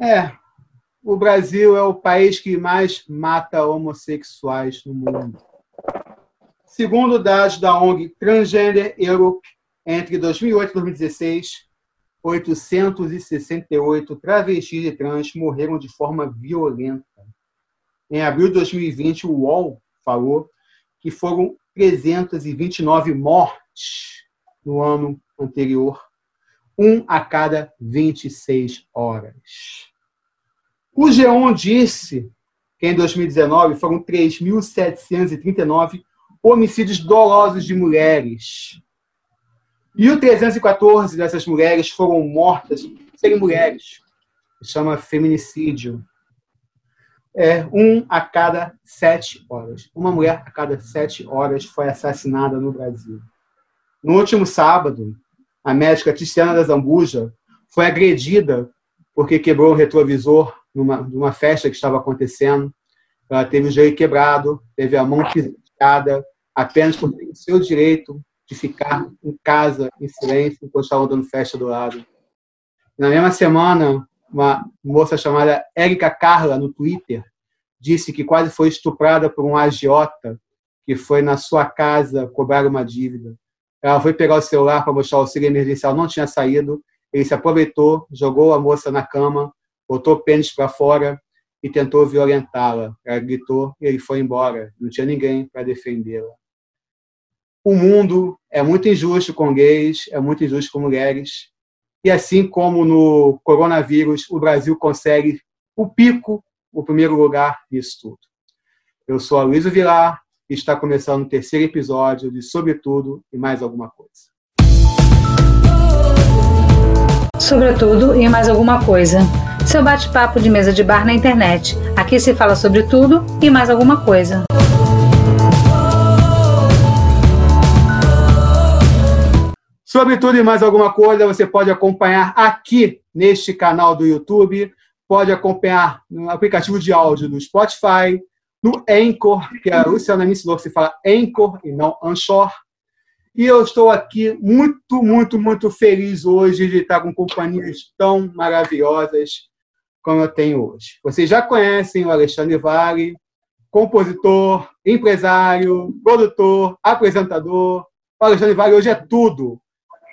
É, o Brasil é o país que mais mata homossexuais no mundo. Segundo dados da ONG Transgender Europe, entre 2008 e 2016, 868 travestis e trans morreram de forma violenta. Em abril de 2020, o UOL falou que foram 329 mortes no ano anterior, um a cada 26 horas. O G1 disse que em 2019 foram 3.739 homicídios dolosos de mulheres. E o 314 dessas mulheres foram mortas serem mulheres. Chama feminicídio. É um a cada sete horas. Uma mulher a cada sete horas foi assassinada no Brasil. No último sábado, a médica Tiziana da Zambuja foi agredida porque quebrou o retrovisor numa, numa festa que estava acontecendo. Ela teve o joelho quebrado, teve a mão pisada, apenas por ter o seu direito de ficar em casa, em silêncio, enquanto estava dando festa do lado. Na mesma semana, uma moça chamada Érica Carla, no Twitter, disse que quase foi estuprada por um agiota que foi na sua casa cobrar uma dívida. Ela foi pegar o celular para mostrar o auxílio emergencial, não tinha saído. Ele se aproveitou, jogou a moça na cama, botou o pênis para fora e tentou violentá-la. Ela gritou e ele foi embora. Não tinha ninguém para defendê-la. O mundo é muito injusto com gays, é muito injusto com mulheres. E assim como no coronavírus, o Brasil consegue o pico, o primeiro lugar nisso tudo. Eu sou a Luísa Vilar e está começando o terceiro episódio de Sobretudo e Mais Alguma Coisa. Sobretudo e mais alguma coisa. Seu bate-papo de mesa de bar na internet. Aqui se fala sobre tudo e mais alguma coisa. Sobre tudo e mais alguma coisa, você pode acompanhar aqui neste canal do YouTube, pode acompanhar no aplicativo de áudio do Spotify, no Anchor, que a Luciana me ensinou que se fala Anchor e não Anchor. E eu estou aqui muito, muito, muito feliz hoje de estar com companhias tão maravilhosas como eu tenho hoje. Vocês já conhecem o Alexandre Vale, compositor, empresário, produtor, apresentador. O Alexandre Vale hoje é tudo.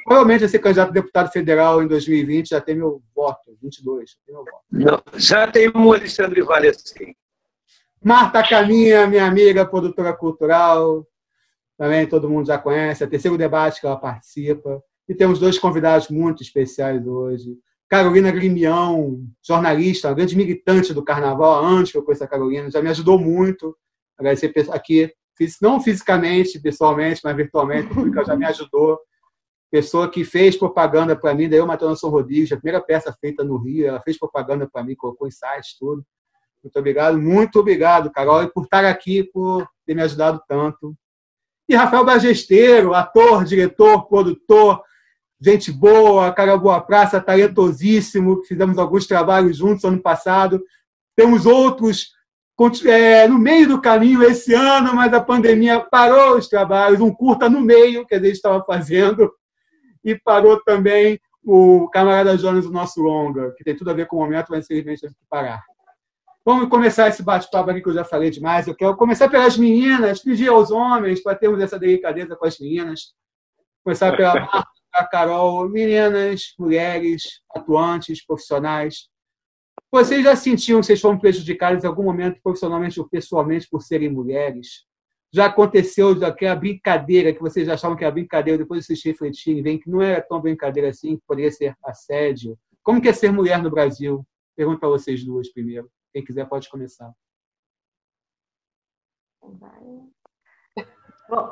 Provavelmente vai ser candidato a deputado federal em 2020, já tem meu voto, 22. Meu voto. Não, já tem um Alexandre Vale assim. Marta Caminha, minha amiga, produtora cultural, também todo mundo já conhece, é o terceiro debate que ela participa. E temos dois convidados muito especiais hoje. Carolina Grimião, jornalista, uma grande militante do carnaval, antes que eu conheça a Carolina, já me ajudou muito. Agradecer aqui, não fisicamente, pessoalmente, mas virtualmente, porque ela já me ajudou pessoa que fez propaganda para mim, daí eu Matheus São Rodrigues, a primeira peça feita no Rio, ela fez propaganda para mim, colocou insights, tudo. Muito obrigado, muito obrigado, Carol, por estar aqui, por ter me ajudado tanto. E Rafael Bagesteiro, ator, diretor, produtor, gente boa, cara boa praça, talentosíssimo, fizemos alguns trabalhos juntos ano passado. Temos outros é, no meio do caminho esse ano, mas a pandemia parou os trabalhos, um curta no meio que a gente estava fazendo e parou também o camarada Jonas do nosso longa, que tem tudo a ver com o momento, mas infelizmente teve que parar. Vamos começar esse bate-papo aqui que eu já falei demais. Eu quero começar pelas meninas, pedir aos homens para termos essa delicadeza com as meninas. Começar pela Marta, a Carol, meninas, mulheres, atuantes, profissionais. Vocês já sentiam que vocês foram prejudicadas em algum momento, profissionalmente ou pessoalmente, por serem mulheres? já aconteceu daquela brincadeira que vocês achavam que era brincadeira, depois vocês refletirem, veem que não era tão brincadeira assim, que poderia ser assédio. Como que é ser mulher no Brasil? Pergunto para vocês duas primeiro. Quem quiser pode começar. Bom,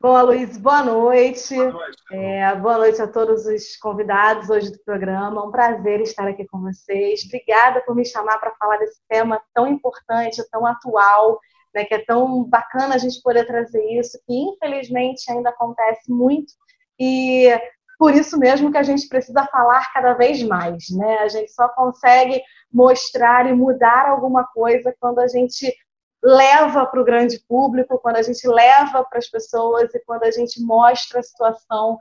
Bom, Luiz, boa noite. Boa noite. É, boa noite a todos os convidados hoje do programa. Um prazer estar aqui com vocês. Obrigada por me chamar para falar desse tema tão importante, tão atual né, que é tão bacana a gente poder trazer isso, que infelizmente ainda acontece muito e por isso mesmo que a gente precisa falar cada vez mais, né? A gente só consegue mostrar e mudar alguma coisa quando a gente leva para o grande público, quando a gente leva para as pessoas e quando a gente mostra a situação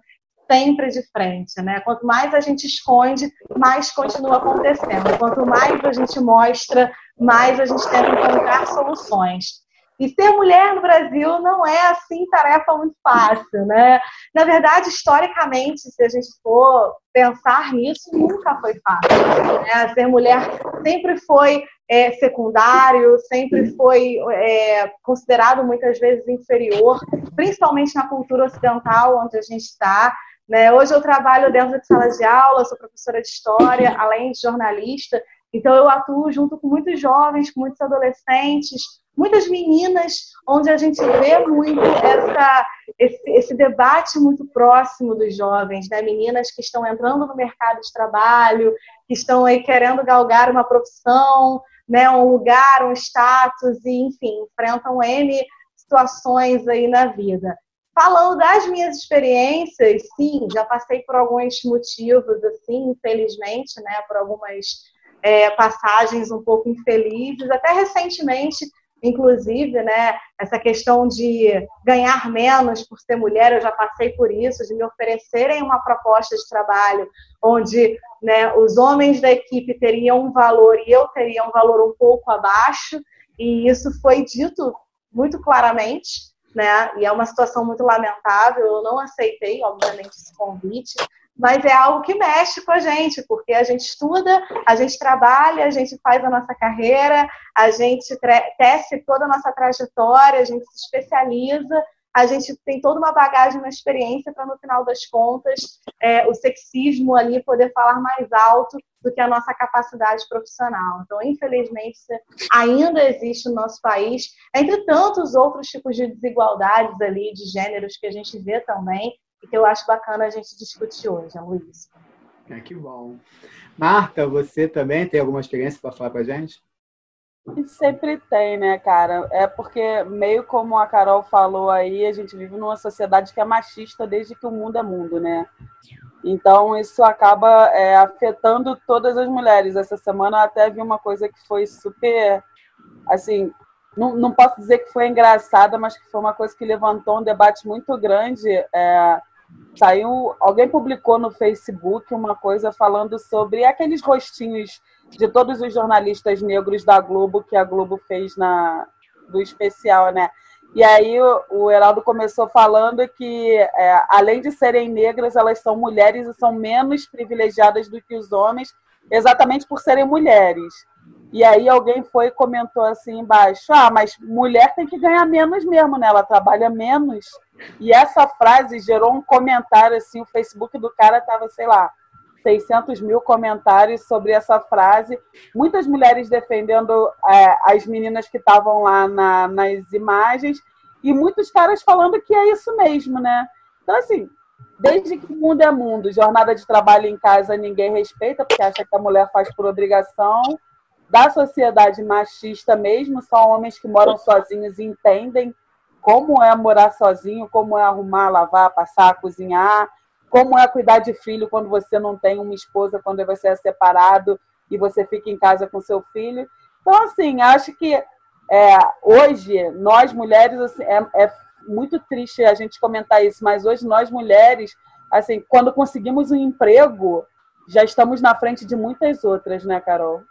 sempre de frente, né? Quanto mais a gente esconde, mais continua acontecendo. Quanto mais a gente mostra, mais a gente tenta encontrar soluções. E ser mulher no Brasil não é assim tarefa muito fácil, né? Na verdade, historicamente, se a gente for pensar nisso, nunca foi fácil. Né? Ser mulher sempre foi é, secundário, sempre foi é, considerado muitas vezes inferior, principalmente na cultura ocidental onde a gente está. Né? Hoje eu trabalho dentro de sala de aula, sou professora de história, além de jornalista, então eu atuo junto com muitos jovens, com muitos adolescentes, muitas meninas, onde a gente vê muito essa, esse, esse, debate muito próximo dos jovens, né? Meninas que estão entrando no mercado de trabalho, que estão aí querendo galgar uma profissão, né? Um lugar, um status, e enfim, enfrentam N situações aí na vida. Falando das minhas experiências, sim, já passei por alguns motivos, assim, infelizmente, né? Por algumas é, passagens um pouco infelizes. Até recentemente inclusive, né, essa questão de ganhar menos por ser mulher, eu já passei por isso, de me oferecerem uma proposta de trabalho onde né, os homens da equipe teriam um valor e eu teria um valor um pouco abaixo, e isso foi dito muito claramente, né, e é uma situação muito lamentável, eu não aceitei, obviamente, esse convite, mas é algo que mexe com a gente, porque a gente estuda, a gente trabalha, a gente faz a nossa carreira, a gente tece toda a nossa trajetória, a gente se especializa, a gente tem toda uma bagagem, uma experiência para, no final das contas, é, o sexismo ali poder falar mais alto do que a nossa capacidade profissional. Então, infelizmente, ainda existe no nosso país, entre tantos outros tipos de desigualdades ali, de gêneros que a gente vê também, e que eu acho bacana a gente discutir hoje, Luiz. É, que bom. Marta, você também tem alguma experiência para falar para a gente? Sempre tem, né, cara? É porque, meio como a Carol falou aí, a gente vive numa sociedade que é machista desde que o mundo é mundo, né? Então, isso acaba é, afetando todas as mulheres. Essa semana até vi uma coisa que foi super, assim, não, não posso dizer que foi engraçada, mas que foi uma coisa que levantou um debate muito grande. É, saiu, alguém publicou no Facebook uma coisa falando sobre aqueles rostinhos de todos os jornalistas negros da Globo que a Globo fez na do especial, né? E aí o, o Heraldo começou falando que, é, além de serem negras, elas são mulheres e são menos privilegiadas do que os homens, exatamente por serem mulheres. E aí alguém foi e comentou assim embaixo: ah, mas mulher tem que ganhar menos mesmo, né? Ela trabalha menos. E essa frase gerou um comentário assim, o Facebook do cara tava, sei lá, 600 mil comentários sobre essa frase. Muitas mulheres defendendo é, as meninas que estavam lá na, nas imagens e muitos caras falando que é isso mesmo, né? Então, assim, desde que mundo é mundo, jornada de trabalho em casa ninguém respeita, porque acha que a mulher faz por obrigação da sociedade machista mesmo, só homens que moram sozinhos entendem como é morar sozinho, como é arrumar, lavar, passar, cozinhar, como é cuidar de filho quando você não tem uma esposa, quando você é separado e você fica em casa com seu filho. Então, assim, acho que é, hoje, nós mulheres, assim, é, é muito triste a gente comentar isso, mas hoje nós mulheres, assim, quando conseguimos um emprego, já estamos na frente de muitas outras, né, Carol?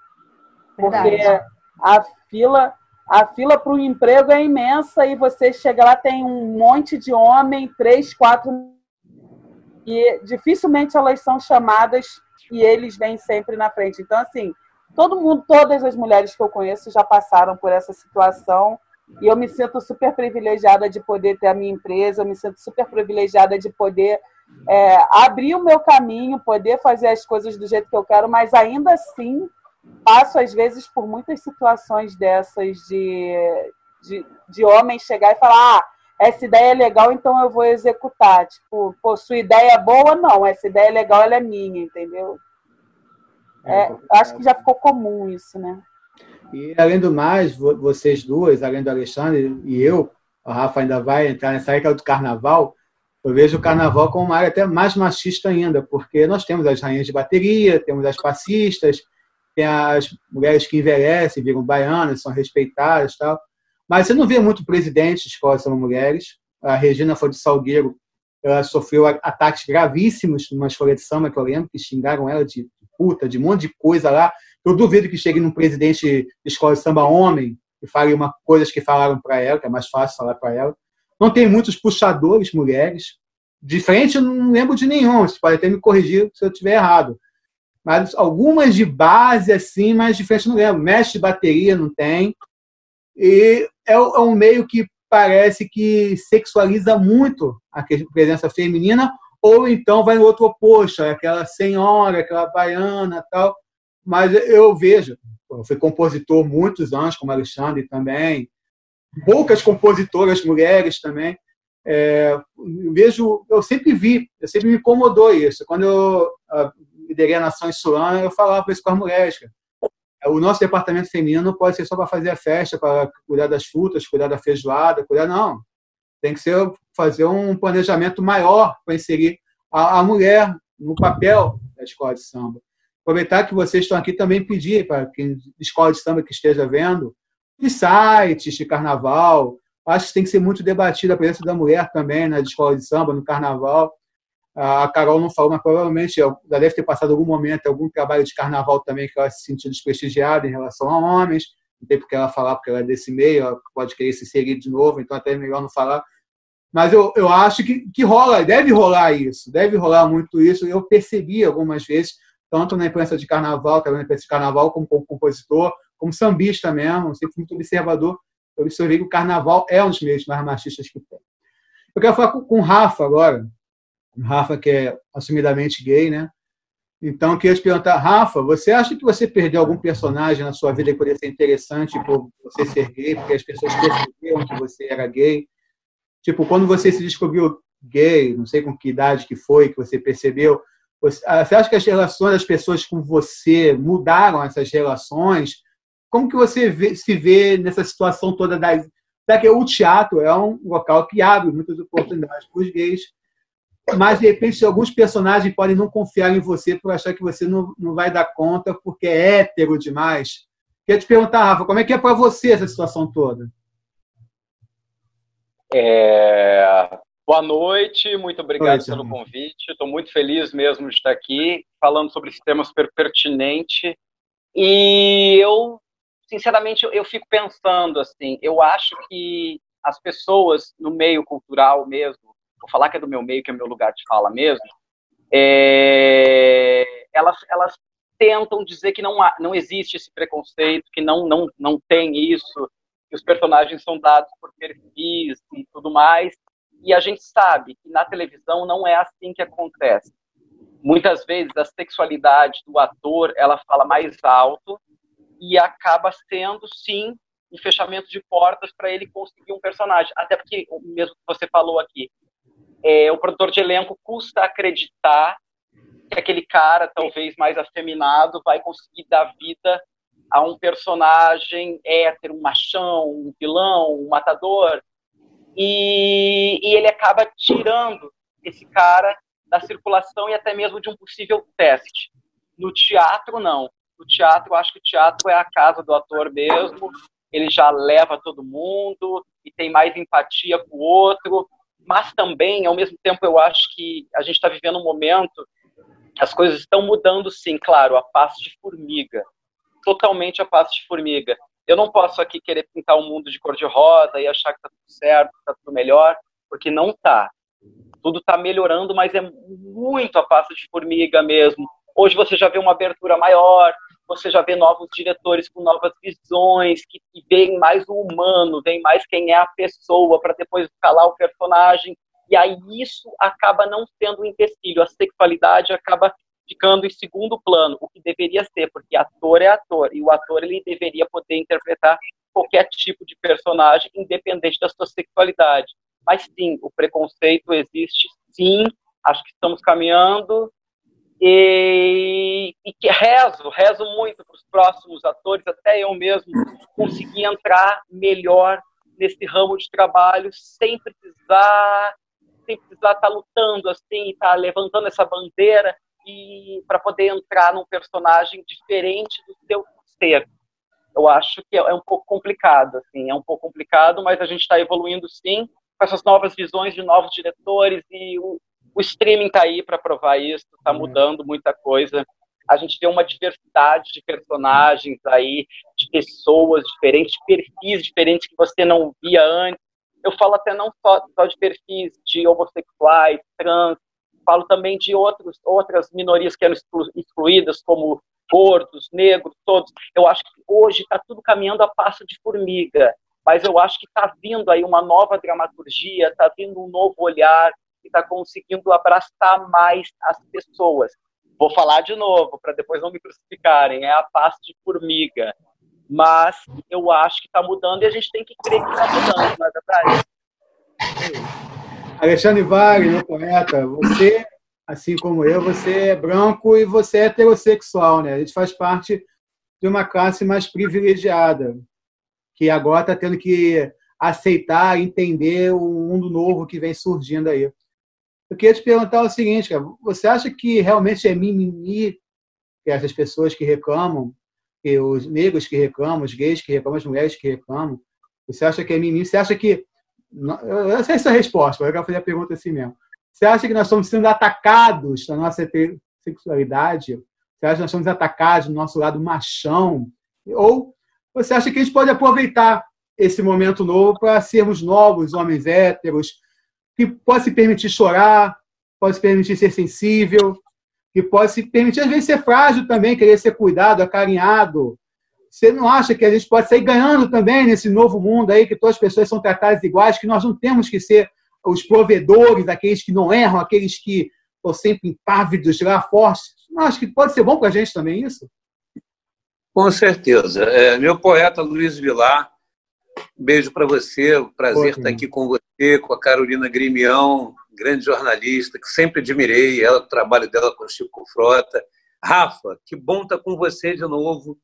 Porque Verdade. a fila a fila para o emprego é imensa e você chega lá, tem um monte de homem, três, quatro, e dificilmente elas são chamadas e eles vêm sempre na frente. Então, assim, todo mundo, todas as mulheres que eu conheço já passaram por essa situação e eu me sinto super privilegiada de poder ter a minha empresa, eu me sinto super privilegiada de poder é, abrir o meu caminho, poder fazer as coisas do jeito que eu quero, mas ainda assim passo, às vezes, por muitas situações dessas de, de, de homens chegar e falar: ah, essa ideia é legal, então eu vou executar. Tipo, pô, sua ideia é boa? Não, essa ideia é legal, ela é minha, entendeu? É, é acho que já ficou comum isso, né? E, além do mais, vocês duas, além do Alexandre e eu, o Rafa ainda vai entrar nessa área do carnaval, eu vejo o carnaval como uma área até mais machista ainda, porque nós temos as rainhas de bateria, temos as passistas, tem as mulheres que envelhecem, viram baianas, são respeitadas tal. Mas você não vê muito presidentes de são mulheres. A Regina foi de Salgueiro, ela sofreu ataques gravíssimos numa escola de samba, que eu lembro, que xingaram ela de puta, de um monte de coisa lá. Eu duvido que chegue num presidente de escola de samba homem e fale uma coisas que falaram para ela, que é mais fácil falar para ela. Não tem muitos puxadores mulheres. De frente, eu não lembro de nenhum. Você pode até me corrigir se eu estiver errado. Mas algumas de base, assim, mas de frente não lembro. Mestre de bateria não tem. E é, é um meio que parece que sexualiza muito a presença feminina, ou então vai no outro oposto, aquela senhora, aquela baiana tal. Mas eu vejo, eu fui compositor muitos anos, como Alexandre também, poucas compositoras mulheres também. É, eu vejo, eu sempre vi, eu sempre me incomodou isso. Quando eu liderei a Nação Insulana, eu falava isso com as mulheres. Cara. O nosso departamento feminino não pode ser só para fazer a festa, para cuidar das frutas, cuidar da feijoada, cuidar, não. Tem que ser fazer um planejamento maior para inserir a, a mulher no papel da escola de samba. Aproveitar que vocês estão aqui também pedir para quem escola de samba que esteja vendo, de sites de carnaval. Acho que tem que ser muito debatida a presença da mulher também na escola de samba, no carnaval. A Carol não falou, mas provavelmente já deve ter passado algum momento, algum trabalho de carnaval também que ela se sentiu desprestigiada em relação a homens. Não tem porque ela falar, porque ela é desse meio, ela pode querer se inserir de novo, então até é melhor não falar. Mas eu, eu acho que, que rola, deve rolar isso, deve rolar muito isso. Eu percebi algumas vezes, tanto na imprensa de carnaval, também na imprensa de carnaval, como, como compositor, como sambista mesmo, sempre muito observador. Eu observei que o carnaval é um dos meios mais machistas que tem. Eu quero falar com, com o Rafa agora. Rafa, que é assumidamente gay, né? Então, eu queria te perguntar, Rafa, você acha que você perdeu algum personagem na sua vida que poderia ser interessante por você ser gay, porque as pessoas perceberam que você era gay? Tipo, quando você se descobriu gay, não sei com que idade que foi que você percebeu, você, ah, acha que as relações das pessoas com você mudaram essas relações? Como que você vê, se vê nessa situação toda da... Será que o teatro é um local que abre muitas oportunidades para os gays, mas de repente alguns personagens podem não confiar em você por achar que você não, não vai dar conta porque é hétero demais. Queria te perguntar, Rafa, como é que é para você essa situação toda? É... Boa noite, muito obrigado pelo convite. Estou muito feliz mesmo de estar aqui falando sobre esse tema super pertinente. E eu, sinceramente, eu fico pensando assim, eu acho que as pessoas no meio cultural mesmo, vou falar que é do meu meio, que é meu lugar de fala mesmo, é, elas, elas tentam dizer que não, há, não existe esse preconceito, que não, não, não tem isso, que os personagens são dados por perfis e tudo mais. E a gente sabe que na televisão não é assim que acontece. Muitas vezes a sexualidade do ator ela fala mais alto e acaba sendo sim um fechamento de portas para ele conseguir um personagem. Até porque, mesmo que você falou aqui, é, o produtor de elenco custa acreditar que aquele cara, talvez mais afeminado, vai conseguir dar vida a um personagem hétero, um machão, um vilão, um matador, e, e ele acaba tirando esse cara da circulação e até mesmo de um possível teste. No teatro, não. No teatro, acho que o teatro é a casa do ator mesmo, ele já leva todo mundo e tem mais empatia com o outro, mas também, ao mesmo tempo, eu acho que a gente está vivendo um momento que as coisas estão mudando, sim, claro, a passo de formiga totalmente a passo de formiga. Eu não posso aqui querer pintar o um mundo de cor-de-rosa e achar que está tudo certo, que está tudo melhor, porque não está. Tudo está melhorando, mas é muito a passo de formiga mesmo. Hoje você já vê uma abertura maior, você já vê novos diretores com novas visões, que, que veem mais o humano, veem mais quem é a pessoa, para depois escalar o personagem. E aí isso acaba não sendo um empecilho. A sexualidade acaba ficando em segundo plano, o que deveria ser, porque ator é ator, e o ator ele deveria poder interpretar qualquer tipo de personagem, independente da sua sexualidade. Mas sim, o preconceito existe, sim, acho que estamos caminhando, e, e que rezo, rezo muito para os próximos atores, até eu mesmo conseguir entrar melhor nesse ramo de trabalho sem precisar sem precisar estar tá lutando assim, estar tá levantando essa bandeira e para poder entrar num personagem diferente do seu ser. Eu acho que é um pouco complicado, assim, é um pouco complicado, mas a gente está evoluindo sim. com essas novas visões de novos diretores e o, o streaming está aí para provar isso, está uhum. mudando muita coisa. A gente tem uma diversidade de personagens aí, de pessoas diferentes, de perfis diferentes que você não via antes. Eu falo até não só, só de perfis de homossexuais, trans, falo também de outros, outras minorias que eram excluídas, como gordos, negros, todos. Eu acho que hoje está tudo caminhando a passo de formiga, mas eu acho que está vindo aí uma nova dramaturgia, está vindo um novo olhar, que está conseguindo abraçar mais as pessoas. Vou falar de novo, para depois não me crucificarem, é a passo de formiga. Mas eu acho que está mudando e a gente tem que crer que está mudando, não é verdade? Alexandre Wagner, poeta, você, assim como eu, você é branco e você é heterossexual, né? A gente faz parte de uma classe mais privilegiada, que agora está tendo que aceitar, entender o mundo novo que vem surgindo aí. Eu queria te perguntar o seguinte, cara, você acha que realmente é mimimi que essas pessoas que reclamam, que os negros que reclamam, os gays que reclamam, as mulheres que reclamam, você acha que é mimimi? Você acha que eu sei essa resposta, mas eu quero fazer a pergunta assim mesmo. Você acha que nós estamos sendo atacados na nossa sexualidade? Você acha que nós estamos atacados no nosso lado machão? Ou você acha que a gente pode aproveitar esse momento novo para sermos novos homens héteros, que pode se permitir chorar, pode se permitir ser sensível, que pode se permitir, às vezes, ser frágil também, querer ser cuidado, acarinhado. Você não acha que a gente pode sair ganhando também nesse novo mundo aí, que todas as pessoas são tratadas iguais, que nós não temos que ser os provedores, aqueles que não erram, aqueles que estão sempre impávidos, lá fortes? Não acho que pode ser bom para a gente também isso? Com certeza. É, meu poeta Luiz Vilar, beijo para você, prazer estar aqui com você, com a Carolina Grimião, grande jornalista, que sempre admirei ela, o trabalho dela com o Chico Frota. Rafa, que bom estar com você de novo.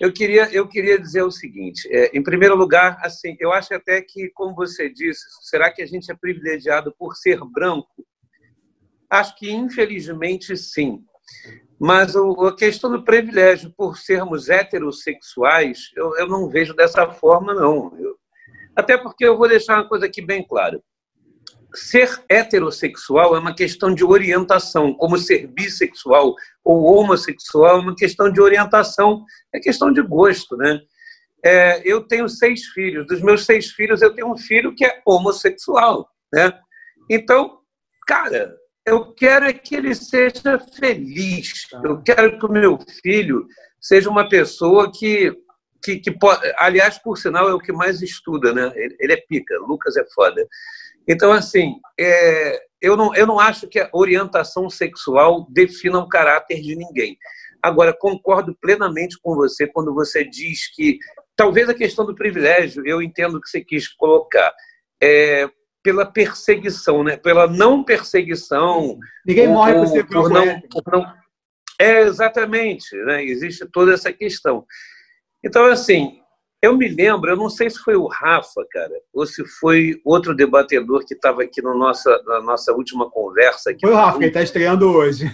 Eu queria, eu queria dizer o seguinte: é, em primeiro lugar, assim, eu acho até que, como você disse, será que a gente é privilegiado por ser branco? Acho que, infelizmente, sim. Mas a questão do privilégio por sermos heterossexuais, eu, eu não vejo dessa forma, não. Eu, até porque eu vou deixar uma coisa aqui bem clara. Ser heterossexual é uma questão de orientação, como ser bissexual ou homossexual é uma questão de orientação, é questão de gosto, né? É, eu tenho seis filhos. Dos meus seis filhos, eu tenho um filho que é homossexual, né? Então, cara, eu quero é que ele seja feliz. Eu quero que o meu filho seja uma pessoa que, que, que pode, aliás, por sinal, é o que mais estuda, né? Ele, é pica, Lucas é foda. Então, assim, é, eu, não, eu não acho que a orientação sexual defina o caráter de ninguém. Agora, concordo plenamente com você quando você diz que talvez a questão do privilégio, eu entendo que você quis colocar. É, pela perseguição, né? pela não perseguição. Ninguém morre por ser por não, por não... É, exatamente. Né? Existe toda essa questão. Então, assim, eu me lembro, eu não sei se foi o Rafa, cara, ou se foi outro debatedor que estava aqui no nossa, na nossa última conversa. Aqui foi o Rafa, que está estreando hoje.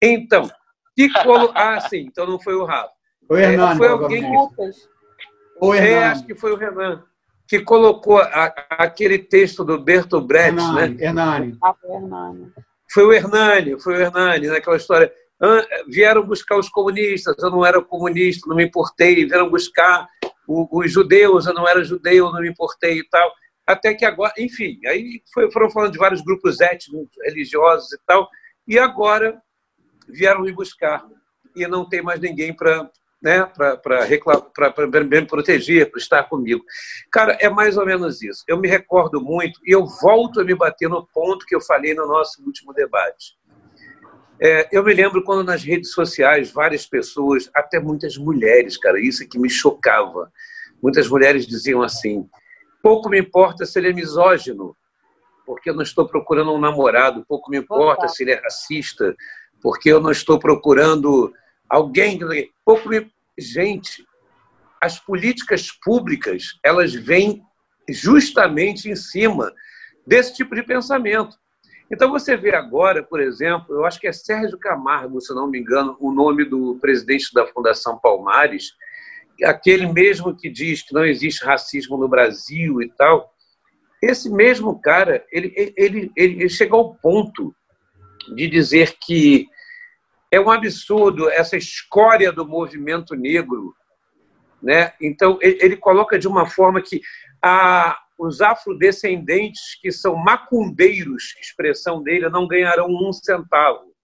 Então, que colo... ah, sim, então não foi o Rafa. Foi o Hernani. É, foi alguém que... É, acho que foi o Renan que colocou a, aquele texto do Bertolt Brecht, Hernani, né? Hernani. Foi o Hernani. Foi o Hernani, foi o Hernani, naquela história. Vieram buscar os comunistas, eu não era comunista, não me importei. Vieram buscar os judeus, eu não era judeu, não me importei e tal. Até que agora, enfim, aí foram falando de vários grupos étnicos, religiosos e tal. E agora vieram me buscar. E não tem mais ninguém para né, para me proteger, para estar comigo. Cara, é mais ou menos isso. Eu me recordo muito e eu volto a me bater no ponto que eu falei no nosso último debate. É, eu me lembro quando nas redes sociais várias pessoas, até muitas mulheres, cara, isso é que me chocava. Muitas mulheres diziam assim: pouco me importa se ele é misógino, porque eu não estou procurando um namorado, pouco me importa se ele é racista, porque eu não estou procurando alguém. Pouco me gente, as políticas públicas, elas vêm justamente em cima desse tipo de pensamento. Então você vê agora, por exemplo, eu acho que é Sérgio Camargo, se não me engano, o nome do presidente da Fundação Palmares, aquele mesmo que diz que não existe racismo no Brasil e tal. esse mesmo cara, ele, ele, ele, ele chegou ao ponto de dizer que é um absurdo essa escória do movimento negro. Né? Então, ele, coloca de uma forma que a, os afrodescendentes, que são macumbeiros, expressão dele, não ganharão um centavo.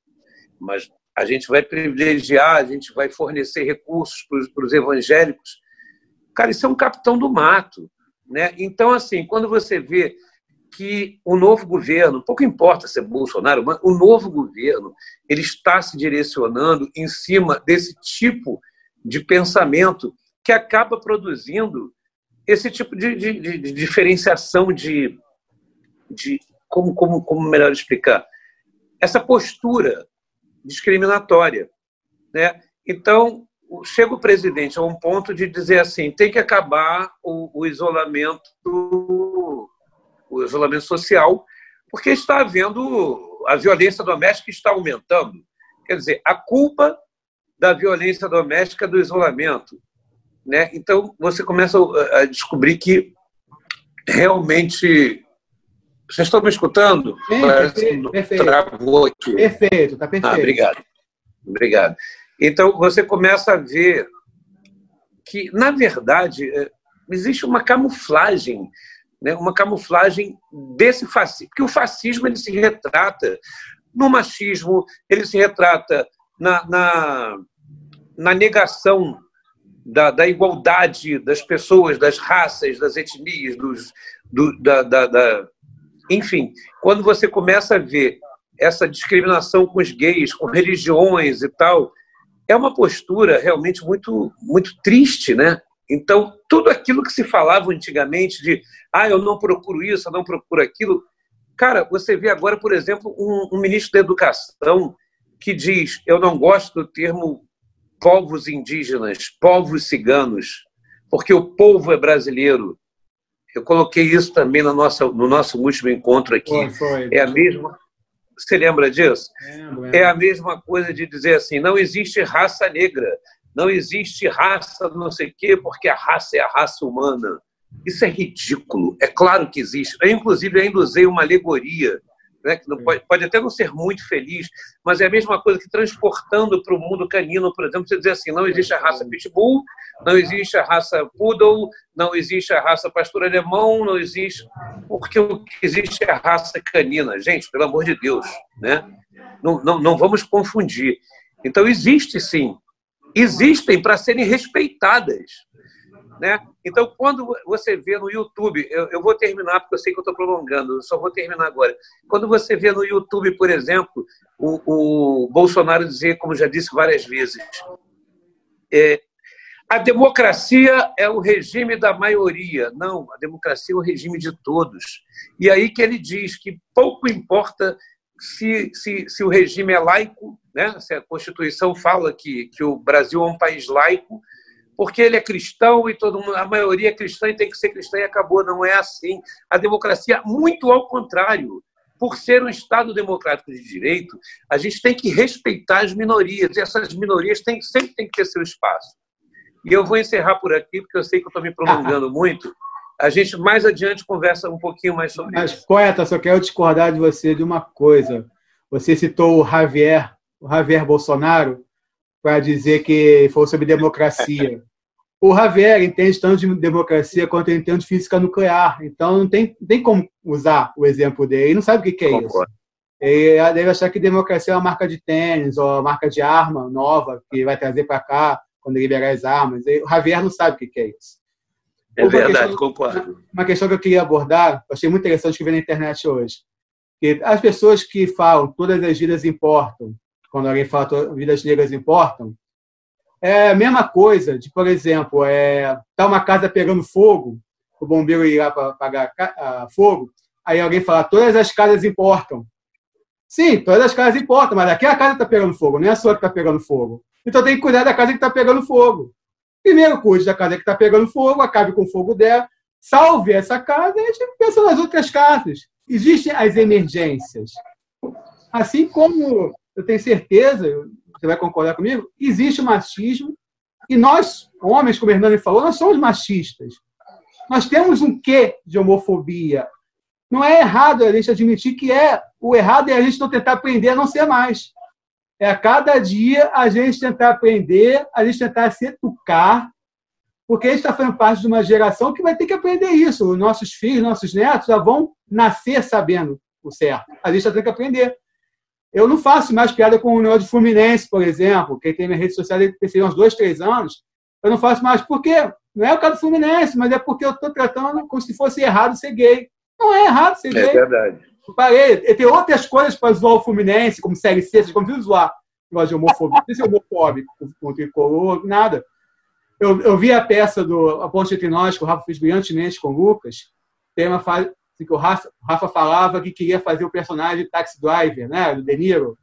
Mas a gente vai privilegiar, a gente vai fornecer recursos para os evangélicos. Cara, isso é um capitão do mato. Né? Então, assim, quando você vê que o novo governo, pouco importa se é Bolsonaro, mas o novo governo ele está se direcionando em cima desse tipo de pensamento que acaba produzindo esse tipo de, de, de, diferenciação de, de como, como, como melhor explicar essa postura discriminatória, né? Então chega o presidente a um ponto de dizer assim tem que acabar o, o isolamento o isolamento social porque está havendo a violência doméstica está aumentando quer dizer a culpa da violência doméstica do isolamento né? Então, você começa a descobrir que realmente. Vocês estão me escutando? Sim, perfeito, perfeito. Travou aqui. Perfeito, está perfeito. Ah, obrigado. Obrigado. Então, você começa a ver que, na verdade, é, existe uma camuflagem, né? uma camuflagem desse fascismo. Porque o fascismo ele se retrata no machismo, ele se retrata na, na, na negação da, da, igualdade das pessoas, das raças, das etnias, dos, do, da, da, da, enfim, quando você começa a ver essa discriminação com os gays, com religiões e tal, é uma postura realmente muito, muito triste, né? Então, tudo aquilo que se falava antigamente de, ah, eu não procuro isso, eu não procuro aquilo, cara, você vê agora, por exemplo, um, um ministro da Educação que diz, eu não gosto do termo povos indígenas, povos ciganos, porque o povo é brasileiro. Eu coloquei isso também no nosso, no nosso último encontro aqui. Foi, é a mesma. Você lembra disso? É, é a mesma coisa de dizer assim: não existe raça negra, não existe raça não sei o quê, porque a raça é a raça humana. Isso é ridículo. É claro que existe. Eu, inclusive, ainda usei uma alegoria né, que pode, pode, até não ser muito feliz, mas é a mesma coisa que transportando para o mundo canino, por exemplo, você dizer assim, não existe a raça pitbull, não existe a raça poodle, não existe a raça pastor alemão, não existe, porque o que existe é a raça canina. Gente, pelo amor de Deus, né? não, não, não vamos confundir. Então, existe sim, existem para serem respeitadas. Né? Então, quando você vê no YouTube, eu, eu vou terminar porque eu sei que eu estou prolongando, eu só vou terminar agora. Quando você vê no YouTube, por exemplo, o, o Bolsonaro dizer, como já disse várias vezes, é, a democracia é o regime da maioria. Não, a democracia é o regime de todos. E aí que ele diz que pouco importa se, se, se o regime é laico, né? se a Constituição fala que, que o Brasil é um país laico, porque ele é cristão e todo mundo, a maioria é cristã e tem que ser cristã e acabou. Não é assim. A democracia, muito ao contrário. Por ser um Estado democrático de direito, a gente tem que respeitar as minorias, e essas minorias têm, sempre têm que ter seu espaço. E eu vou encerrar por aqui, porque eu sei que eu estou me prolongando muito. A gente mais adiante conversa um pouquinho mais sobre Mas, isso. Poeta, só quero discordar de você de uma coisa. Você citou o Javier, o Javier Bolsonaro, para dizer que foi sobre democracia. O Javier entende tanto de democracia quanto ele entende de física nuclear. Então, não tem, tem como usar o exemplo dele. Ele não sabe o que, é isso. Ele deve achar que democracia é uma marca de tênis ou uma marca de arma nova que vai trazer para cá quando liberar as armas. o Javier não sabe o que, é isso. É uma verdade, questão, concordo. Uma questão que eu queria abordar, achei muito interessante que vi na internet hoje. Que as pessoas que falam todas as vidas importam, quando alguém fala vidas negras importam, é a mesma coisa de, por exemplo, é, tá uma casa pegando fogo, o bombeiro ir lá para apagar fogo, aí alguém fala, todas as casas importam. Sim, todas as casas importam, mas aqui a casa está pegando fogo, não é a sua que está pegando fogo. Então tem que cuidar da casa que está pegando fogo. Primeiro cuide da casa que está pegando fogo, acabe com o fogo dela, salve essa casa e a gente pensa nas outras casas. Existem as emergências. Assim como eu tenho certeza, você vai concordar comigo, existe machismo e nós, homens, como o Hernani falou, nós somos machistas. Nós temos um quê de homofobia. não é errado a gente admitir que é. O errado é a gente não tentar aprender a não ser mais. É a cada dia a gente tentar aprender, a gente tentar se educar, porque a gente está fazendo parte de uma geração que vai ter que aprender isso. Os nossos filhos, nossos netos já vão nascer sabendo o certo. A gente já tem que aprender. Eu não faço mais piada com o negócio de Fluminense, por exemplo. Quem tem minha rede social tem uns dois, três anos. Eu não faço mais. Por quê? Não é o caso do Fluminense, mas é porque eu estou tratando como se fosse errado ser gay. Não é errado ser é gay. É verdade. Eu parei. Tem outras coisas para zoar o Fluminense, como Série C, vocês vão zoar. Negócio de homofobia. Não sei se é homofóbico com o tricolor, nada. Eu, eu vi a peça do A Ponte Entre Nós, que o Rafa fez brilhantemente com o Lucas. Tem uma fase assim, que o Rafa, o Rafa, falava que queria fazer o personagem Taxi Driver, né? Do De Niro.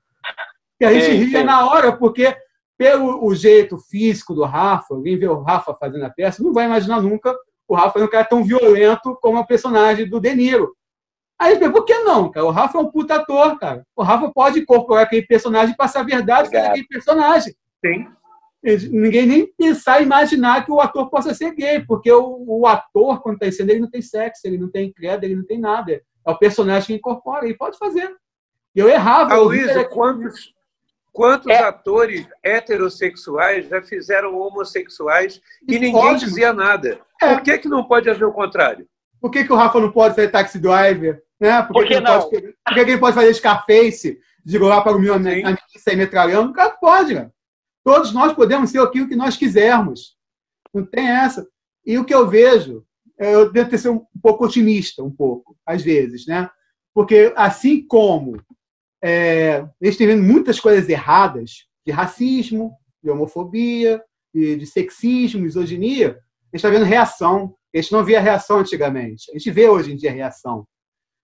E a gente ria na hora, porque pelo o jeito físico do Rafa, alguém vê o Rafa fazendo a peça, não vai imaginar nunca o Rafa é um cara tão violento como a personagem do De Niro. Aí eu por que não, cara? O Rafa é um puta ator, cara. O Rafa pode incorporar aquele personagem e passar a verdade sobre aquele personagem. Sim. Ninguém nem pensar, imaginar que o ator possa ser gay, porque o, o ator, quando está em cena, ele não tem sexo, ele não tem credo, ele não tem nada. É o personagem que incorpora, ele pode fazer. Eu errava. Luísa, quantos, quantos é. atores heterossexuais já fizeram homossexuais e, e ninguém pode, dizia nada? É. Por que, que não pode haver o contrário? Por que, que o Rafa não pode fazer taxi driver? Né? Por, que, Por que, não? Pode, por que, que ele pode fazer Scarface? De lá para o meu amigo sem metralhando? O cara pode, cara. Todos nós podemos ser aquilo que nós quisermos. Não tem essa. E o que eu vejo, eu devo ter ser um pouco otimista, um pouco, às vezes, né? Porque assim como é, gente tem vendo muitas coisas erradas de racismo, de homofobia, de, de sexismo, misoginia, a gente está vendo reação. A gente não via reação antigamente. A gente vê hoje em dia reação.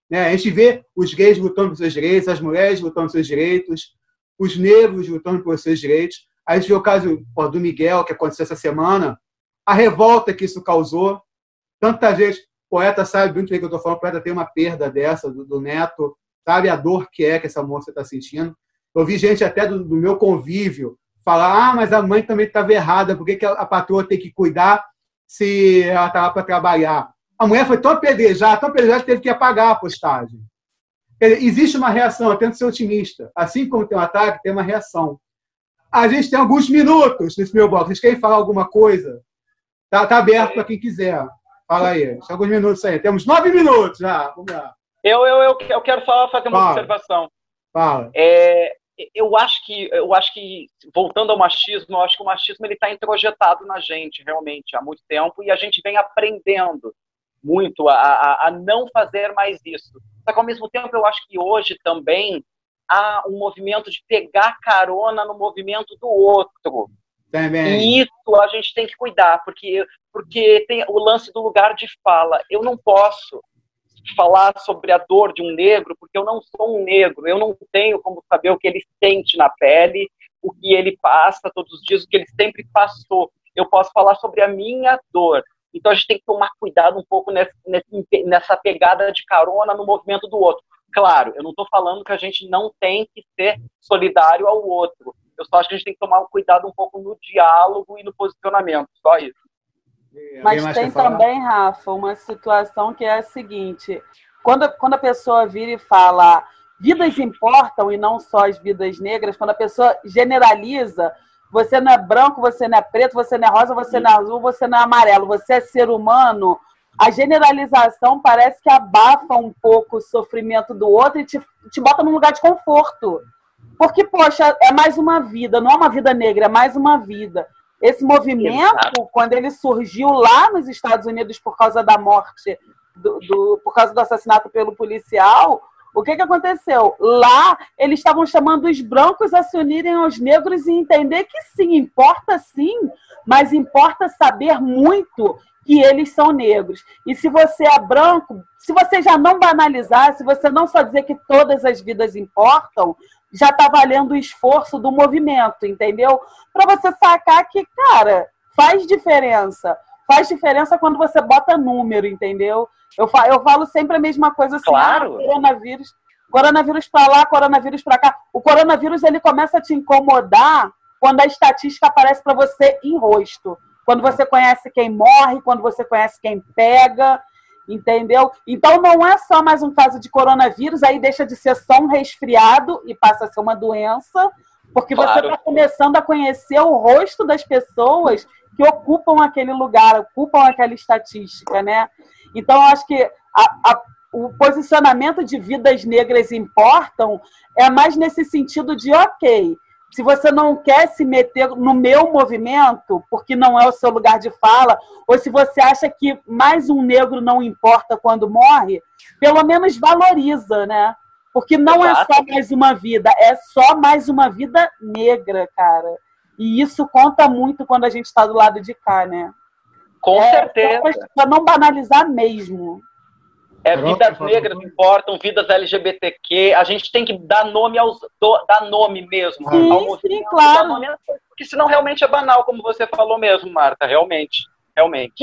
Né? A gente vê os gays lutando por seus direitos, as mulheres lutando por seus direitos, os negros lutando por seus direitos. A gente vê o caso pô, do Miguel, que aconteceu essa semana, a revolta que isso causou. Tanta gente, poeta sabe muito bem que eu estou falando, poeta tem uma perda dessa, do, do, neto, sabe a dor que é que essa moça está sentindo. Eu vi gente até do, do, meu convívio falar: ah, mas a mãe também estava errada, por que, que a, a patroa tem que cuidar se ela estava para trabalhar? A mulher foi tão apedrejada, tão apedrejada que teve que apagar a postagem. Existe uma reação, eu tento ser otimista. Assim como tem um ataque, tem uma reação. A gente tem alguns minutos nesse meu bloco. Vocês querem falar alguma coisa? Tá, tá aberto para quem quiser. Fala aí. Tem alguns minutos aí. Temos nove minutos já. Vamos lá. Eu, eu, eu, eu quero só fazer uma Fala. observação. Fala. É, eu acho que eu acho que voltando ao machismo, eu acho que o machismo ele está introjetado na gente realmente há muito tempo e a gente vem aprendendo muito a, a, a não fazer mais isso. Só que ao mesmo tempo eu acho que hoje também há um movimento de pegar carona no movimento do outro. Também. E isso a gente tem que cuidar, porque, porque tem o lance do lugar de fala. Eu não posso falar sobre a dor de um negro, porque eu não sou um negro, eu não tenho como saber o que ele sente na pele, o que ele passa todos os dias, o que ele sempre passou. Eu posso falar sobre a minha dor. Então a gente tem que tomar cuidado um pouco nessa, nessa pegada de carona no movimento do outro. Claro, eu não estou falando que a gente não tem que ser solidário ao outro. Eu só acho que a gente tem que tomar um cuidado um pouco no diálogo e no posicionamento, só isso. Mas tem também, Rafa, uma situação que é a seguinte: quando, quando a pessoa vira e fala vidas importam e não só as vidas negras, quando a pessoa generaliza, você não é branco, você não é preto, você não é rosa, você não é azul, você não é amarelo, você é ser humano, a generalização parece que abafa um pouco o sofrimento do outro e te, te bota num lugar de conforto. Porque, poxa, é mais uma vida, não é uma vida negra, é mais uma vida. Esse movimento, quando ele surgiu lá nos Estados Unidos por causa da morte, do, do, por causa do assassinato pelo policial, o que, que aconteceu? Lá, eles estavam chamando os brancos a se unirem aos negros e entender que sim, importa sim, mas importa saber muito que eles são negros. E se você é branco, se você já não banalizar, se você não só dizer que todas as vidas importam, já está valendo o esforço do movimento, entendeu? Para você sacar que, cara, faz diferença. Faz diferença quando você bota número, entendeu? Eu falo, eu falo sempre a mesma coisa assim, claro. ah, coronavírus, coronavírus para lá, coronavírus para cá. O coronavírus ele começa a te incomodar quando a estatística aparece para você em rosto quando você conhece quem morre, quando você conhece quem pega. Entendeu? Então não é só mais um caso de coronavírus, aí deixa de ser só um resfriado e passa a ser uma doença, porque claro. você está começando a conhecer o rosto das pessoas que ocupam aquele lugar, ocupam aquela estatística, né? Então, eu acho que a, a, o posicionamento de vidas negras importam é mais nesse sentido de, ok, se você não quer se meter no meu movimento, porque não é o seu lugar de fala, ou se você acha que mais um negro não importa quando morre, pelo menos valoriza, né? Porque não Exato. é só mais uma vida, é só mais uma vida negra, cara. E isso conta muito quando a gente está do lado de cá, né? Com é, certeza. Para não banalizar mesmo. É, vidas negras importam, vidas LGBTQ. A gente tem que dar nome aos. Do, dar nome mesmo. Sim, ao sim, claro. Nome, porque senão realmente é banal, como você falou mesmo, Marta. Realmente. Realmente.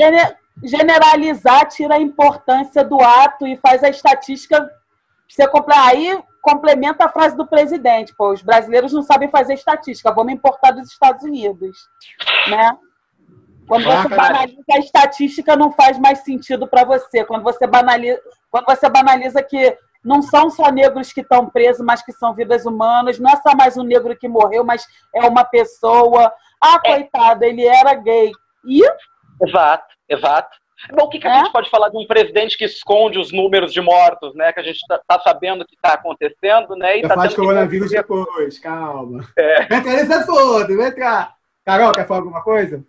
Generalizar tira a importância do ato e faz a estatística você comprar. Aí complementa a frase do presidente, pô, os brasileiros não sabem fazer estatística, vamos importar dos Estados Unidos, né? Quando você banaliza a estatística, não faz mais sentido para você. Quando você banaliza, quando você banaliza que não são só negros que estão presos, mas que são vidas humanas, não é só mais um negro que morreu, mas é uma pessoa. Ah, é. coitado, ele era gay. E? Exato, exato. Bom, o que, que a gente pode falar de um presidente que esconde os números de mortos, né? Que a gente está tá sabendo o que está acontecendo, né? E Já tá faz coronavírus que... depois, calma. É. Vai entrar nesse assunto, vai entrar. Carol, quer falar alguma coisa?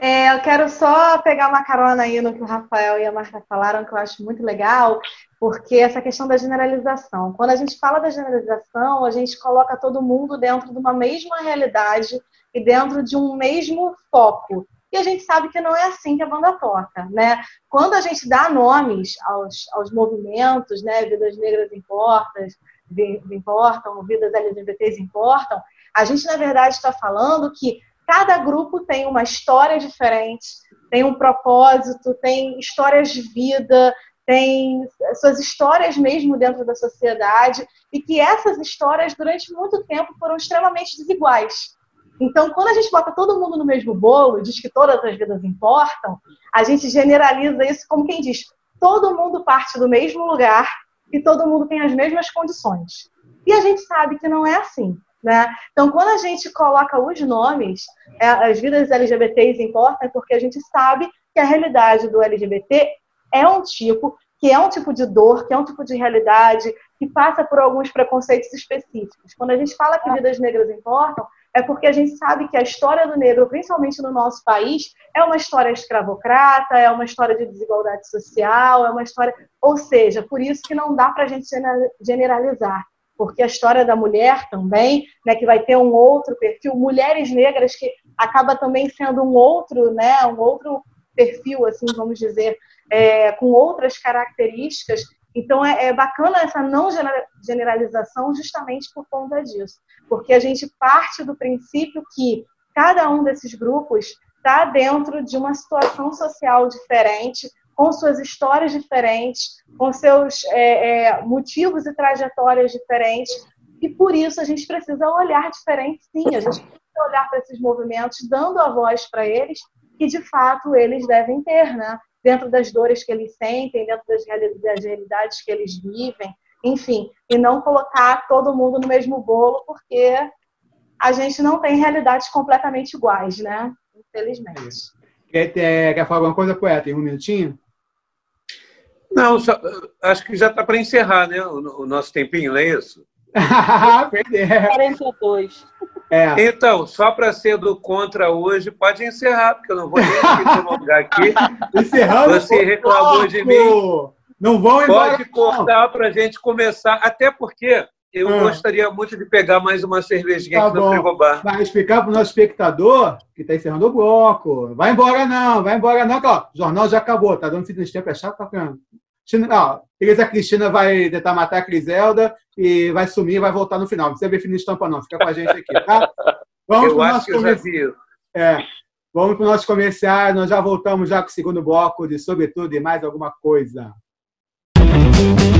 É, eu quero só pegar uma carona aí no que o Rafael e a Marta falaram, que eu acho muito legal, porque essa questão da generalização. Quando a gente fala da generalização, a gente coloca todo mundo dentro de uma mesma realidade e dentro de um mesmo foco e a gente sabe que não é assim que a banda toca, né? Quando a gente dá nomes aos, aos movimentos, né, Vidas Negras Importam, importam, Vidas LGBTs Importam, a gente, na verdade, está falando que cada grupo tem uma história diferente, tem um propósito, tem histórias de vida, tem suas histórias mesmo dentro da sociedade, e que essas histórias, durante muito tempo, foram extremamente desiguais. Então, quando a gente bota todo mundo no mesmo bolo e diz que todas as vidas importam, a gente generaliza isso como quem diz: todo mundo parte do mesmo lugar e todo mundo tem as mesmas condições. E a gente sabe que não é assim. Né? Então, quando a gente coloca os nomes, é, as vidas LGBTs importam, porque a gente sabe que a realidade do LGBT é um tipo, que é um tipo de dor, que é um tipo de realidade, que passa por alguns preconceitos específicos. Quando a gente fala que vidas negras importam, é porque a gente sabe que a história do negro, principalmente no nosso país, é uma história escravocrata, é uma história de desigualdade social, é uma história. Ou seja, por isso que não dá para a gente generalizar. Porque a história da mulher também, né, que vai ter um outro perfil, mulheres negras que acaba também sendo um outro, né, um outro perfil, assim, vamos dizer, é, com outras características. Então é, é, bacana essa não generalização justamente por conta disso, porque a gente parte do princípio que cada um desses grupos está dentro de uma situação social diferente, com suas histórias diferentes, com seus é, é, motivos e trajetórias diferentes, e por isso a gente precisa olhar diferente, sim, a gente precisa olhar para esses movimentos, dando a voz para eles, que de fato eles devem ter, né? dentro das dores que eles sentem, dentro das realidades que eles vivem, enfim, e não colocar todo mundo no mesmo bolo, porque a gente não tem realidades completamente iguais, né? Infelizmente. Quer, quer falar alguma coisa, poeta? Em um minutinho? Não, só, acho que já está para encerrar, né? O, o, nosso tempinho, não é isso? 42. É. Então, só para ser do contra hoje, pode encerrar, porque eu não vou nem aqui. Encerrando. Você reclamou de mim. Não vão embora. Pode cortar para a gente começar, até porque eu ah. gostaria muito de pegar mais uma cervejinha tá aqui bom. no frigobar. Vai explicar para o nosso espectador que está encerrando o bloco. Vai embora não, vai embora não, que ó, o jornal já acabou, tá dando fim de tempo, é chato pra caramba. Ó, Teresa Cristina vai tentar matar a Criselda e vai sumir e vai voltar no final. Não precisa ver fim de estampa, não. Fica com a gente aqui, tá? Vamos que eu já vi. É. Vamos para o nosso comercial. Nós já voltamos já com o segundo bloco de Sobretudo e mais alguma coisa.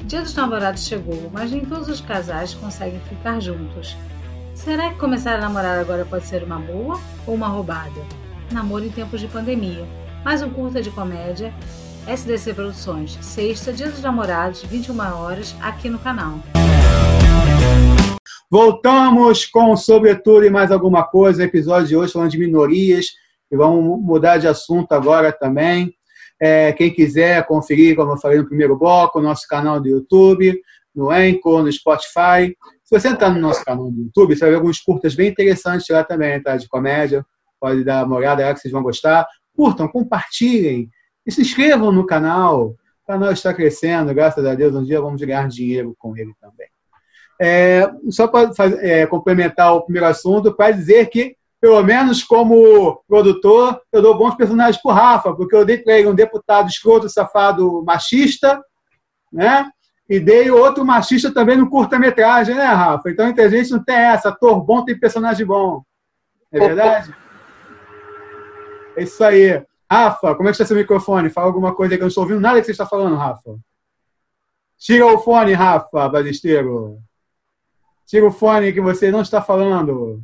Dia dos namorados chegou, mas nem todos os casais conseguem ficar juntos. Será que começar a namorar agora pode ser uma boa ou uma roubada? Namoro em tempos de pandemia. Mais um curta de comédia SDC Produções, sexta, dia dos namorados, 21 horas, aqui no canal. Voltamos com Sobretudo e Mais Alguma Coisa, episódio de hoje falando de minorias, e vamos mudar de assunto agora também. É, quem quiser conferir, como eu falei no primeiro bloco, nosso canal do YouTube, no Anchor, no Spotify. Se você entrar no nosso canal do YouTube, você vai ver alguns curtas bem interessantes lá também, tá? De comédia. Pode dar uma olhada lá que vocês vão gostar. Curtam, compartilhem e se inscrevam no canal. O canal está crescendo, graças a Deus. Um dia vamos ganhar dinheiro com ele também. É, só para é, complementar o primeiro assunto, para dizer que pelo menos como produtor, eu dou bons personagens para o Rafa, porque eu dei para ele um deputado escroto, safado, machista, né? E dei outro machista também no curta-metragem, né, Rafa? Então, a gente não tem essa. Ator bom tem personagem bom. É verdade? É isso aí. Rafa, como é que está seu microfone? Fala alguma coisa que eu não estou ouvindo nada que você está falando, Rafa. Tira o fone, Rafa, Balisteiro. Tira o fone que você não está falando.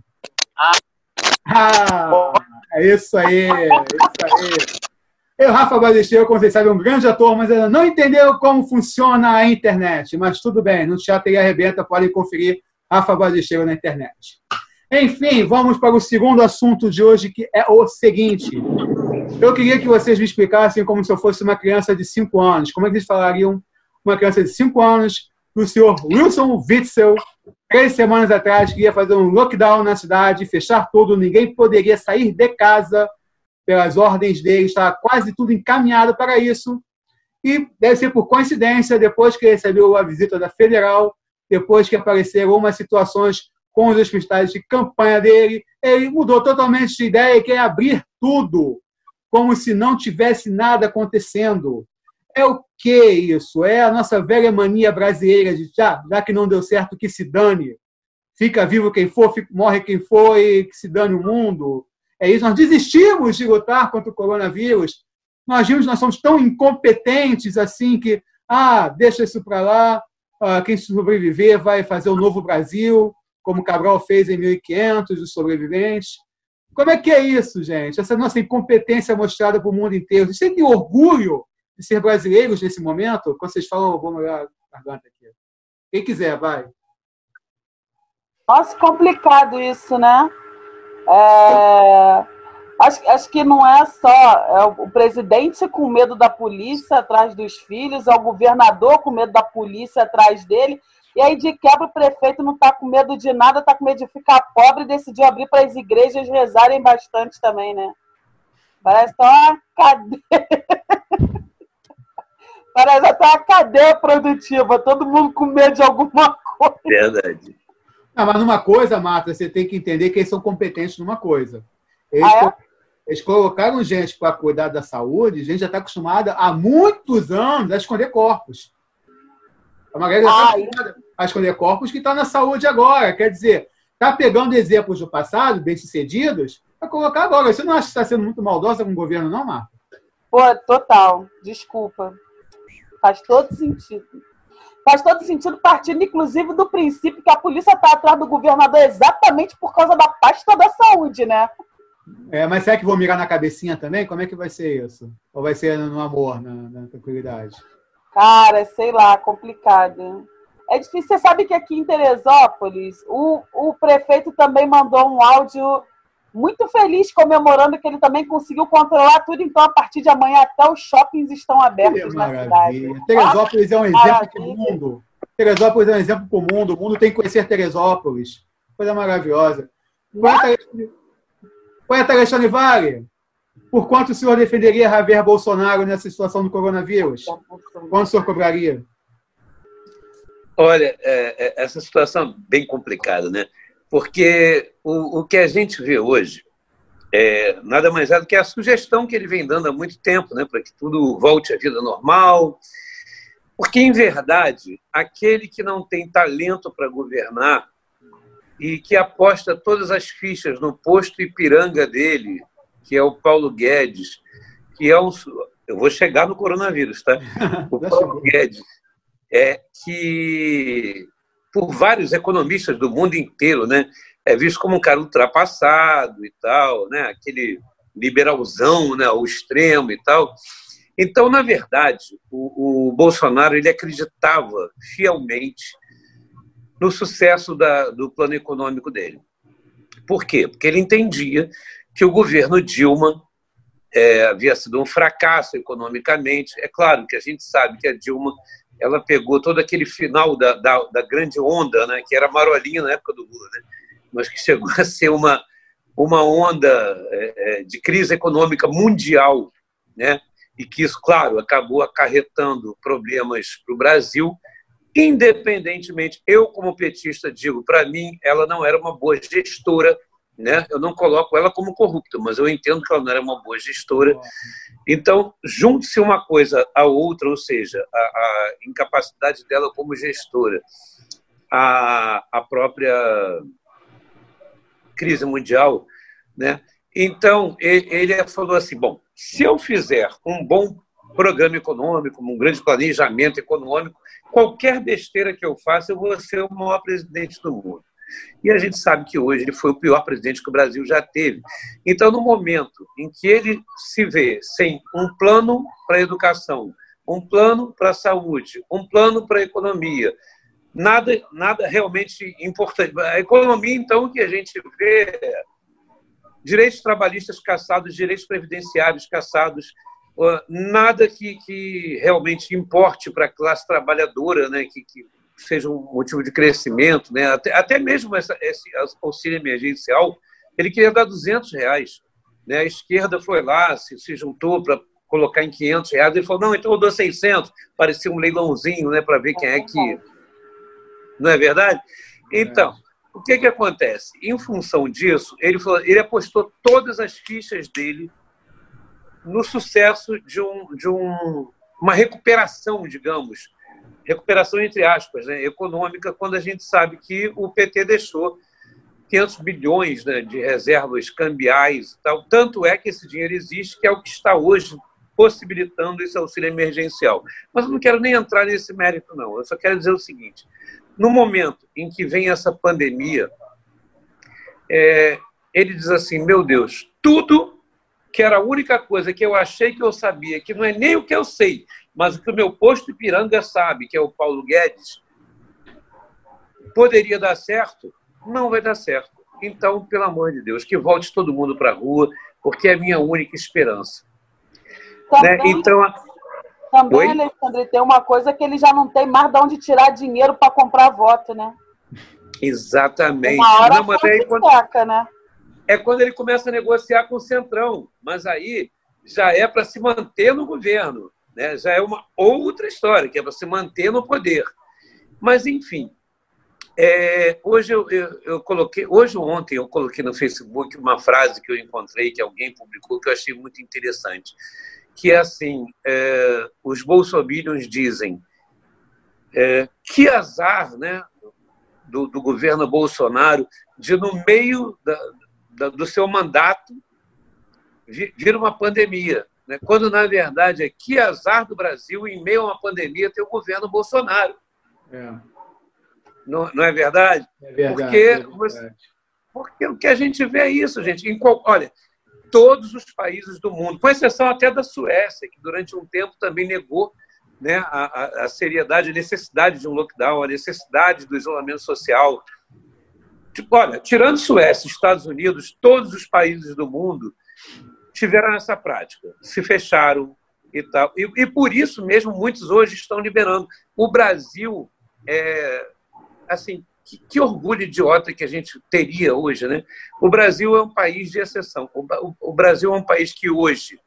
Ah, é isso aí, é isso aí. Eu, Rafa Balisteiro, como vocês sabem, é um grande ator, mas ainda não entendeu como funciona a internet. Mas tudo bem, no Teatro e Arrebenta podem conferir Rafa Balisteiro na internet. Enfim, vamos para o segundo assunto de hoje, que é o seguinte. Eu queria que vocês me explicassem como se eu fosse uma criança de 5 anos. Como é que eles falariam uma criança de 5 anos o senhor Wilson Witzel, três semanas atrás, que ia fazer um lockdown na cidade, fechar tudo, ninguém poderia sair de casa pelas ordens dele, estava quase tudo encaminhado para isso. E deve ser por coincidência, depois que recebeu a visita da federal, depois que apareceram umas situações com os hospitais de campanha dele, ele mudou totalmente de ideia e quer abrir tudo, como se não tivesse nada acontecendo. É o que isso? É a nossa velha mania brasileira de já, já que não deu certo, que se dane. Fica vivo quem for, fica, morre quem for e que se dane o mundo. É isso. Nós desistimos de lutar contra o coronavírus. Nós vimos nós somos tão incompetentes assim que, ah, deixa isso para lá, ah, quem sobreviver vai fazer o novo Brasil, como Cabral fez em 1500, os sobreviventes. Como é que é isso, gente? Essa nossa incompetência mostrada para o mundo inteiro. Você tem orgulho de ser brasileiros nesse momento? Quando vocês falam, vou molhar a garganta aqui. Quem quiser, vai. Nossa, complicado isso, né? É... Acho, acho que não é só é o presidente com medo da polícia atrás dos filhos, é o governador com medo da polícia atrás dele, e aí de quebra o prefeito não está com medo de nada, está com medo de ficar pobre e decidiu abrir para as igrejas rezarem bastante também, né? Parece tá uma cadeia. Parece até uma cadeia produtiva, todo mundo com medo de alguma coisa. Verdade. Não, mas numa coisa, Marta, você tem que entender que eles são competentes numa coisa. Eles, ah, é? eles colocaram gente para cuidar da saúde, gente já está acostumada há muitos anos a esconder corpos. A galera já está acostumada a esconder corpos que está na saúde agora. Quer dizer, está pegando exemplos do passado, bem-sucedidos, para colocar agora. Você não acha que está sendo muito maldosa com o governo, não, Marta? Pô, total. Desculpa. Faz todo sentido. Faz todo sentido partindo, inclusive, do princípio que a polícia está atrás do governador exatamente por causa da pasta da saúde, né? É, mas será que vou mirar na cabecinha também? Como é que vai ser isso? Ou vai ser no amor, na, na tranquilidade? Cara, sei lá, complicado. É difícil. Você sabe que aqui em Teresópolis, o, o prefeito também mandou um áudio muito feliz comemorando que ele também conseguiu controlar tudo. Então, a partir de amanhã, até os shoppings estão abertos na cidade. Teresópolis é um exemplo para o mundo. Teresópolis é um exemplo para o mundo. O mundo tem que conhecer Teresópolis. Coisa maravilhosa. Poeta Alexandre Vale, por quanto o senhor defenderia Javier Bolsonaro nessa situação do coronavírus? Quanto o senhor cobraria? Olha, é, é, essa situação é bem complicada, né? porque o, o que a gente vê hoje é nada mais é do que a sugestão que ele vem dando há muito tempo, né, para que tudo volte à vida normal. Porque, em verdade, aquele que não tem talento para governar e que aposta todas as fichas no posto Ipiranga dele, que é o Paulo Guedes, que é um. Eu vou chegar no coronavírus, tá? O Paulo Guedes é que por vários economistas do mundo inteiro, né? É visto como um cara ultrapassado e tal, né? Aquele liberalzão, né? O extremo e tal. Então, na verdade, o, o Bolsonaro ele acreditava fielmente no sucesso da, do plano econômico dele. Por quê? Porque ele entendia que o governo Dilma é, havia sido um fracasso economicamente. É claro que a gente sabe que a Dilma ela pegou todo aquele final da, da, da grande onda, né, que era marolinha na época do Lula, né, mas que chegou a ser uma, uma onda é, é de crise econômica mundial, né, e que isso, claro, acabou acarretando problemas para o Brasil, independentemente, eu como petista digo, para mim ela não era uma boa gestora, né? Eu não coloco ela como corrupta, mas eu entendo que ela não era uma boa gestora. Então, junte-se uma coisa à outra, ou seja, a, a incapacidade dela como gestora, a, a própria crise mundial, né? Então, ele falou assim: bom, se eu fizer um bom programa econômico, um grande planejamento econômico, qualquer besteira que eu faça, eu vou ser o maior presidente do mundo. E a gente sabe que hoje ele foi o pior presidente que o Brasil já teve. Então, no momento em que ele se vê sem um plano para a educação, um plano para a saúde, um plano para a economia, nada, nada realmente importante. A economia, então, que a gente vê direitos trabalhistas caçados, direitos previdenciários caçados, nada que, que realmente importe para a classe trabalhadora, né, que, que, seja um motivo de crescimento, né, até, até mesmo essa, esse auxílio emergencial, ele queria dar 200 reais. Né, a esquerda foi lá, se, se juntou para colocar em 500 reais, ele falou, não, então eu dou 600, parecia um leilãozinho né, para ver quem é que... Não é verdade? Então, o que, que acontece? Em função disso, ele, falou, ele apostou todas as fichas dele no sucesso de, um, de um, uma recuperação, digamos, recuperação entre aspas, né, econômica, quando a gente sabe que o PT deixou 500 bilhões né, de reservas cambiais e tal. Tanto é que esse dinheiro existe, que é o que está hoje possibilitando esse auxílio emergencial. Mas eu não quero nem entrar nesse mérito, não. Eu só quero dizer o seguinte: no momento em que vem essa pandemia, é, ele diz assim: meu Deus, tudo que era a única coisa que eu achei que eu sabia, que não é nem o que eu sei, mas o que o meu posto Ipiranga sabe, que é o Paulo Guedes, poderia dar certo, não vai dar certo. Então, pelo amor de Deus, que volte todo mundo para a rua, porque é a minha única esperança. Também, né? Então, também, Oi? Alexandre, tem uma coisa que ele já não tem mais de onde tirar dinheiro para comprar voto, né? Exatamente. Uma hora não, mas aí, quando... seca, né? É quando ele começa a negociar com o Centrão, mas aí já é para se manter no governo, né? já é uma outra história, que é se manter no poder. Mas, enfim, é, hoje eu, eu, eu, coloquei, hoje ou ontem eu coloquei no Facebook uma frase que eu encontrei, que alguém publicou, que eu achei muito interessante que é assim, é, os bolsominions dizem é, que azar né, do, do, governo Bolsonaro de, no meio da, da, do seu mandato, vir uma pandemia. Né, quando, na verdade, é que azar do Brasil, em meio a uma pandemia, ter o governo Bolsonaro. É. Não, não, é verdade? É verdade. Porque, é verdade. porque o que a gente vê é isso, gente. Em qual, olha, todos os países do mundo, com exceção até da Suécia, que durante um tempo também negou né, a, a, seriedade, a necessidade de um lockdown, a necessidade do isolamento social. Tipo, olha, tirando Suécia, Estados Unidos, todos os países do mundo tiveram essa prática, se fecharam e tal. E, e por isso mesmo muitos hoje estão liberando. O Brasil, é, assim, que, que, orgulho idiota que a gente teria hoje, né? O Brasil é um país de exceção. O, o, o Brasil é um país que hoje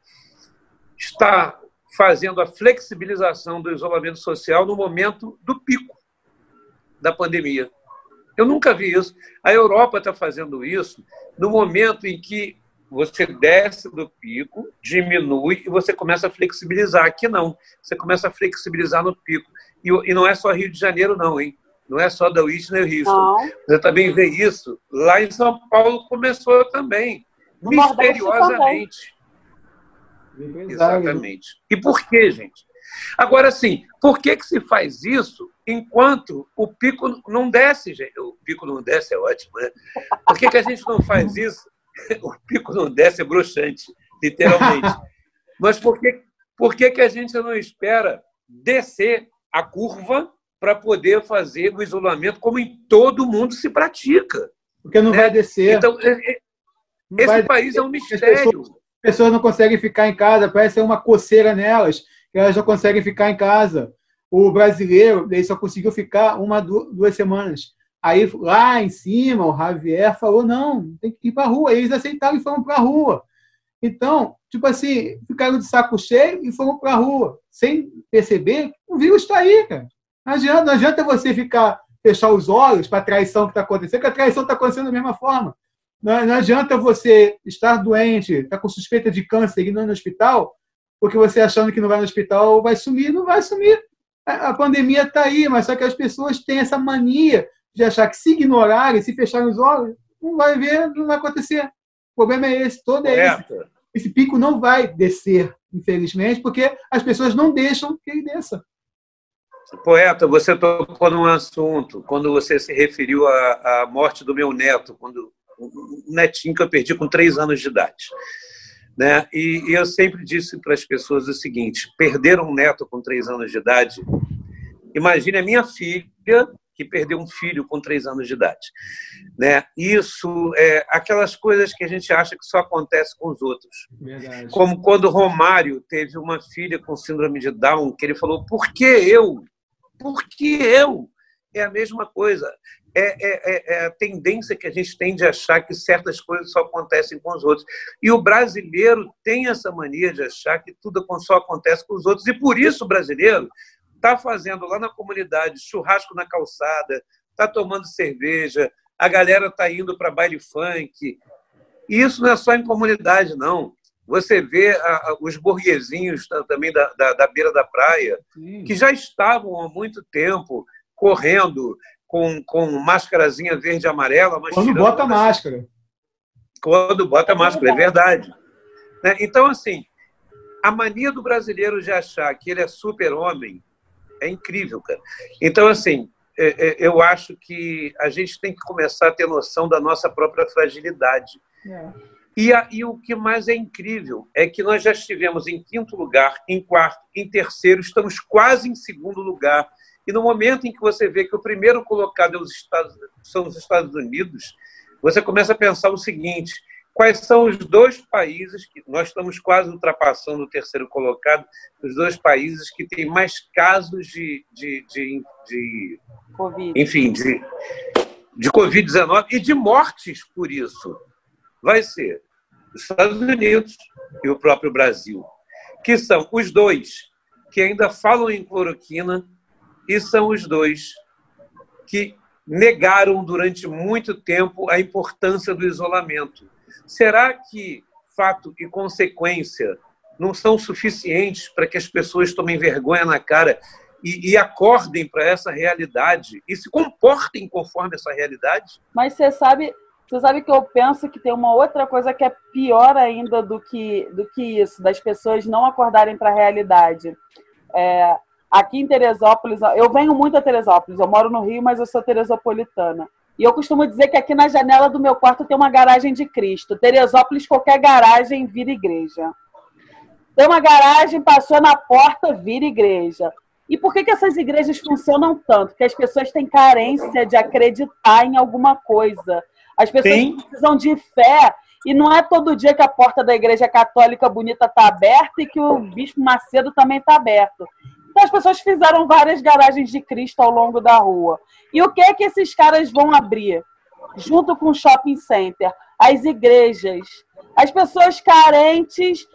está fazendo a flexibilização do isolamento social no momento do pico da pandemia. Eu nunca vi isso. A Europa está fazendo isso no momento em que você desce do pico, diminui e você começa a flexibilizar. Aqui não. Você começa a flexibilizar no pico. E, e não é só Rio de Janeiro, não, hein? não é só da Whitney Houston. Não. Você também vê isso. Lá em São Paulo começou também, no misteriosamente. Também. Exatamente. E por quê, gente? Agora, sim, por que, que se faz isso enquanto o pico não desce, gente? O pico não desce é ótimo, né? Por que, que a gente não faz isso? O pico não desce é bruxante, literalmente. Mas por que, Por que, que a gente não espera descer a curva para poder fazer o isolamento como em todo mundo se pratica? Porque não né? vai descer. Então, é, é, esse vai país descer. é um mistério. As pessoas, pessoas, não conseguem ficar em casa, parece ser uma coceira nelas, que elas não conseguem ficar em casa. O brasileiro ele só conseguiu ficar uma, duas semanas. Aí lá em cima, o Javier falou: não, tem que ir para a rua. Eles aceitaram e foram para a rua. Então, tipo assim, ficaram de saco cheio e foram para a rua, sem perceber o vírus está aí, cara. Não adianta, não adianta você ficar, fechar os olhos para a traição que está acontecendo, porque a traição está acontecendo da mesma forma. Não, não, adianta você estar doente, estar tá com suspeita de câncer e não ir no hospital, porque você achando que não vai no hospital vai sumir, não vai sumir. A pandemia está aí, mas só que as pessoas têm essa mania de achar que se ignorarem, se fecharem os olhos, não vai ver, não vai acontecer. O problema é esse, todo é esse. Esse pico não vai descer, infelizmente, porque as pessoas não deixam que ele desça. Poeta, você tocou num assunto, quando você se referiu à, à morte do meu neto, quando um netinho que eu perdi com três anos de idade. Né? E, e eu sempre disse para as pessoas o seguinte: perder um neto com três anos de idade, imagine a minha filha que perdeu um filho com três anos de idade. Né? Isso é aquelas coisas que a gente acha que só acontece com os outros. Verdade. Como quando Romário teve uma filha com síndrome de Down, que ele falou: por que eu? Por que eu? É a mesma coisa. É, é, é, é, a tendência que a gente tem de achar que certas coisas só acontecem com os outros. E o brasileiro tem essa mania de achar que tudo só acontece com os outros. E por isso o brasileiro está fazendo lá na comunidade churrasco na calçada, está tomando cerveja, a galera está indo para baile funk. E isso não é só em comunidade, não. Você vê a, a, os burguesinhos também da, da, da beira da praia, Sim. que já estavam há muito tempo correndo com, com máscarazinha verde e amarela. Mas Quando bota máscara. Quando bota máscara, é verdade. Né? Então, assim, a mania do brasileiro de achar que ele é super-homem é incrível, cara. Então, assim, é, é, eu acho que a gente tem que começar a ter noção da nossa própria fragilidade. É. E, a, e, o que mais é incrível é que nós já estivemos em quinto lugar, em quarto, em terceiro, estamos quase em segundo lugar. E no momento em que você vê que o primeiro colocado é os Estados, são os Estados Unidos, você começa a pensar o seguinte: quais são os dois países que nós estamos quase ultrapassando o terceiro colocado, os dois países que têm mais casos de, de, de, de COVID. enfim, de, de Covid-19 e de mortes por isso. Vai ser os Estados Unidos e o próprio Brasil, que são os dois que ainda falam em cloroquina e são os dois que negaram durante muito tempo a importância do isolamento. Será que fato e consequência não são suficientes para que as pessoas tomem vergonha na cara e, e acordem para essa realidade e se comportem conforme essa realidade? Mas você sabe, você sabe que eu penso que tem uma outra coisa que é pior ainda do que, do que isso, das pessoas não acordarem para a realidade. É, aqui em Teresópolis, eu venho muito a Teresópolis, eu moro no Rio, mas eu sou teresopolitana. E eu costumo dizer que aqui na janela do meu quarto tem uma garagem de Cristo. Teresópolis, qualquer garagem vira igreja. Tem uma garagem, passou na porta, vira igreja. E por que, que essas igrejas funcionam tanto? Porque as pessoas têm carência de acreditar em alguma coisa. As pessoas Sim. precisam de fé. E não é todo dia que a porta da igreja católica bonita está aberta e que o Bispo Macedo também está aberto. As pessoas fizeram várias garagens de Cristo ao longo da rua. E o que é que esses caras vão abrir? Junto com o shopping center, as igrejas, as pessoas carentes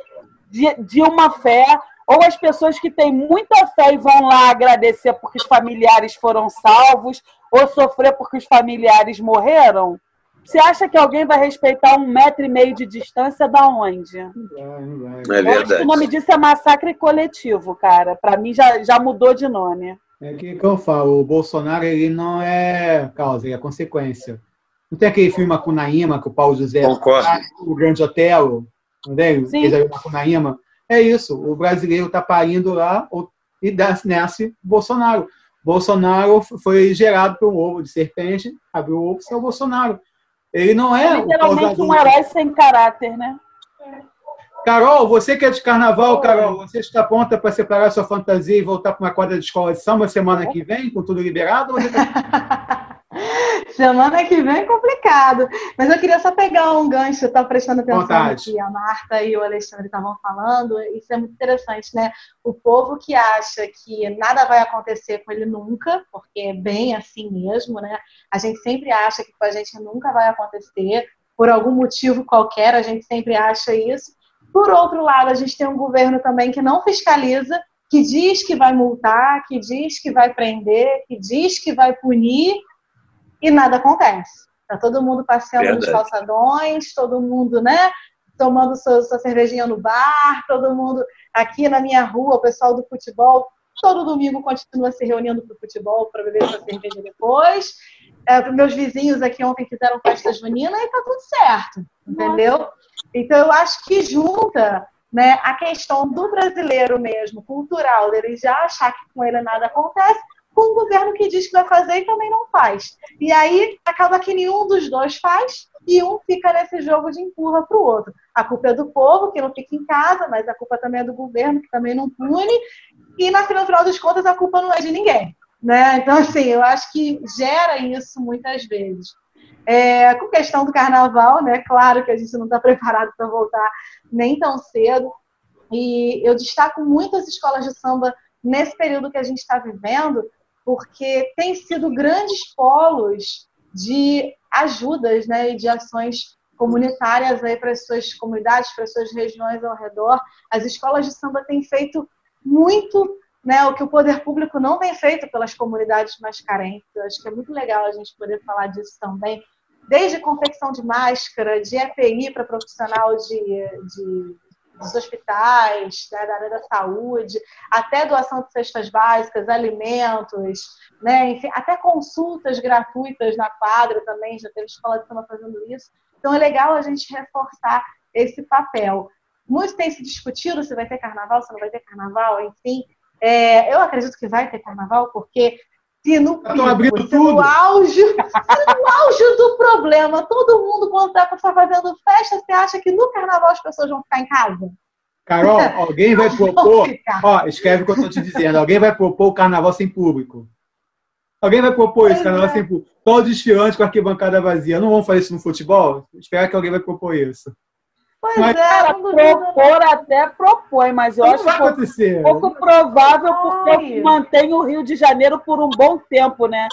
de, de uma fé, ou as pessoas que têm muita fé e vão lá agradecer porque os familiares foram salvos, ou sofrer porque os familiares morreram? Você acha que alguém vai respeitar um metro e meio de distância da onde? Não É verdade. o nome disso é massacre coletivo, cara. Para mim já, já mudou de nome. É que, que eu falo, o Bolsonaro ele não é causa, ele é consequência. Não tem aquele filme Macunaíma que o Paulo José Concordo. o Grande Otelo, entendeu? Sim. Ele Macunaíma. É isso, o brasileiro está parindo lá e nasce Bolsonaro. Bolsonaro foi gerado por um ovo de serpente, abriu o ovo, é o Bolsonaro. Ele não é. Literalmente um herói sem caráter, né? Carol, você que é de carnaval, Carol, você está pronta para separar sua fantasia e voltar para uma quadra de escola de samba semana que vem, com tudo liberado? Tá- semana que vem é complicado. Mas eu queria só pegar um gancho, estou prestando atenção Vontade. que a Marta e o Alexandre estavam falando. Isso é muito interessante, né? O povo que acha que nada vai acontecer com ele nunca, porque é bem assim mesmo, né? A gente sempre acha que com a gente nunca vai acontecer, por algum motivo qualquer, a gente sempre acha isso. Por outro lado, a gente tem um governo também que não fiscaliza, que diz que vai multar, que diz que vai prender, que diz que vai punir e nada acontece. Tá todo mundo passeando Verdade. nos calçadões, todo mundo, né, tomando sua, sua cervejinha no bar, todo mundo aqui na minha rua, o pessoal do futebol, todo domingo continua se reunindo para o futebol para beber sua cerveja depois. É, meus vizinhos aqui ontem fizeram festa junina e tá tudo certo, entendeu? Nossa. Então, eu acho que junta né, a questão do brasileiro mesmo, cultural, dele já achar que com ele nada acontece, com um governo que diz que vai fazer e também não faz. E aí acaba que nenhum dos dois faz e um fica nesse jogo de empurra para o outro. A culpa é do povo, que não fica em casa, mas a culpa também é do governo, que também não pune. E no final das contas, a culpa não é de ninguém. Né? Então, assim, eu acho que gera isso muitas vezes. É, com questão do carnaval, né? Claro que a gente não está preparado para voltar nem tão cedo. E eu destaco muito as escolas de samba nesse período que a gente está vivendo, porque tem sido grandes polos de ajudas né, e de ações comunitárias para as suas comunidades, para as suas regiões ao redor. As escolas de samba têm feito muito né, o que o poder público não tem feito pelas comunidades mais carentes. Eu acho que é muito legal a gente poder falar disso também. Desde confecção de máscara, de EPI para profissional de, de, dos hospitais, né, da área da saúde, até doação de cestas básicas, alimentos, né, enfim, até consultas gratuitas na quadra também, já teve escola de samba fazendo isso. Então é legal a gente reforçar esse papel. Muito tem se discutido se vai ter carnaval, se não vai ter carnaval, enfim. É, eu acredito que vai ter carnaval, porque se no, pico, se no auge, se no auge do problema, todo mundo quando está fazendo festa, você acha que no carnaval as pessoas vão ficar em casa? Carol, alguém vai propor. Ó, escreve o que eu estou te dizendo. Alguém vai propor o carnaval sem público. Alguém vai propor isso, carnaval é. sem público. Todos desfilantes com a arquibancada vazia. Não vamos fazer isso no futebol? Espero que alguém vai propor isso. Pois mas, é, cara, propor até propõe, mas eu acho pouco, pouco provável porque mantém o Rio de Janeiro por um bom tempo, né?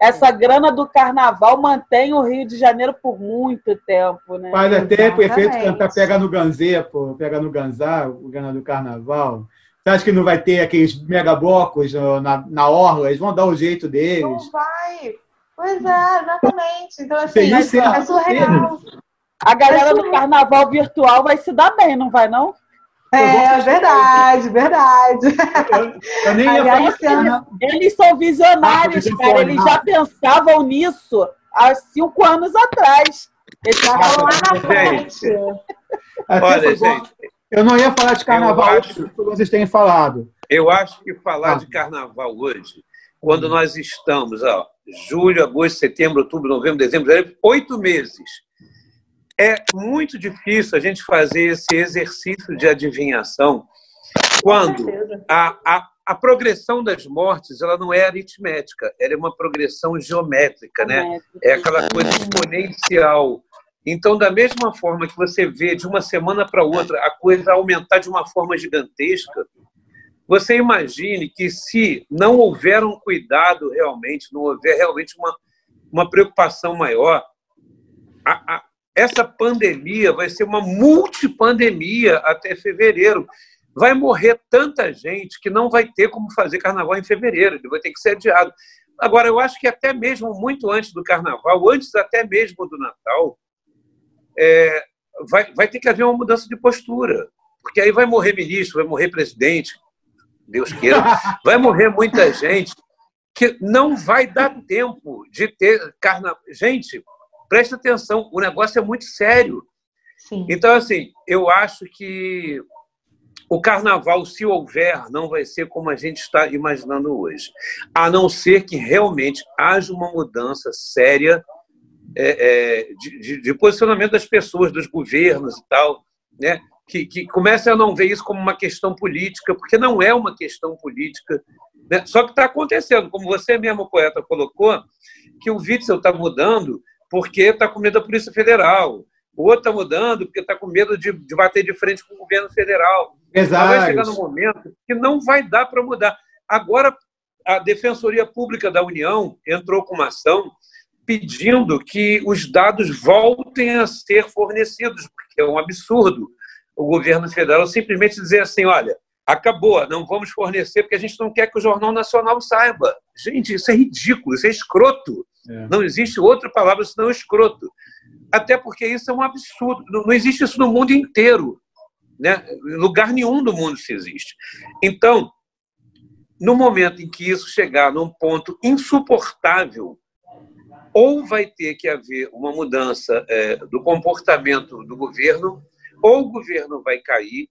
Essa grana do carnaval mantém o Rio de Janeiro por muito tempo, né? Faz até o efeito cantar pega no ganzê, pô, pega no ganzar, o grana do carnaval. Você acha que não vai ter aqueles mega blocos na, na orla? Eles vão dar o jeito deles. Não vai. Pois é, exatamente. Então, assim, é, é surreal. A galera do carnaval virtual vai se dar bem, não vai, não? É, verdade, verdade. Eu, eu nem ia falar assim, Eles são visionários, ah, cara. Eles já pensavam nisso há cinco anos atrás. Eles estavam lá na frente. Olha, gente. Eu não ia falar de carnaval acho, que vocês têm falado. Eu acho que falar ah. de carnaval hoje, quando nós estamos, ó, julho, agosto, setembro, outubro, novembro, dezembro, oito meses é muito difícil a gente fazer esse exercício de adivinhação quando a, a, a progressão das mortes ela não é aritmética, ela é uma progressão geométrica, né? É aquela coisa exponencial. Então, da mesma forma que você vê de uma semana para outra a coisa aumentar de uma forma gigantesca, você imagine que se não houver um cuidado realmente, não houver realmente uma, uma preocupação maior, a, a, essa pandemia vai ser uma multipandemia até fevereiro. Vai morrer tanta gente que não vai ter como fazer carnaval em fevereiro, ele vai ter que ser adiado. Agora, eu acho que até mesmo muito antes do carnaval, antes até mesmo do Natal, é, vai, vai ter que haver uma mudança de postura. Porque aí vai morrer ministro, vai morrer presidente, Deus queira, vai morrer muita gente que não vai dar tempo de ter carnaval. Gente, preste atenção, o negócio é muito sério. Sim. Então, assim, eu acho que o carnaval, se houver, não vai ser como a gente está imaginando hoje. A não ser que realmente haja uma mudança séria é, é, de, de, posicionamento das pessoas, dos governos e tal. Né? que, que comecem a não ver isso como uma questão política, porque não é uma questão política. Né? Só que está acontecendo, como você mesmo, poeta, colocou, que o Witzel está mudando porque está com medo da Polícia Federal. O outro está mudando porque está com medo de, de, bater de frente com o governo federal. Exato. vai chegar num momento que não vai dar para mudar. Agora, a Defensoria Pública da União entrou com uma ação pedindo que os dados voltem a ser fornecidos, porque é um absurdo o governo federal simplesmente dizer assim: olha, acabou, não vamos fornecer porque a gente não quer que o Jornal Nacional saiba. Gente, isso é ridículo, isso é escroto. É. Não existe outra palavra senão escroto. Até porque isso é um absurdo. Não existe isso no mundo inteiro. Né? Lugar nenhum do mundo se existe. Então, no momento em que isso chegar num ponto insuportável, ou vai ter que haver uma mudança é, do comportamento do governo, ou o governo vai cair,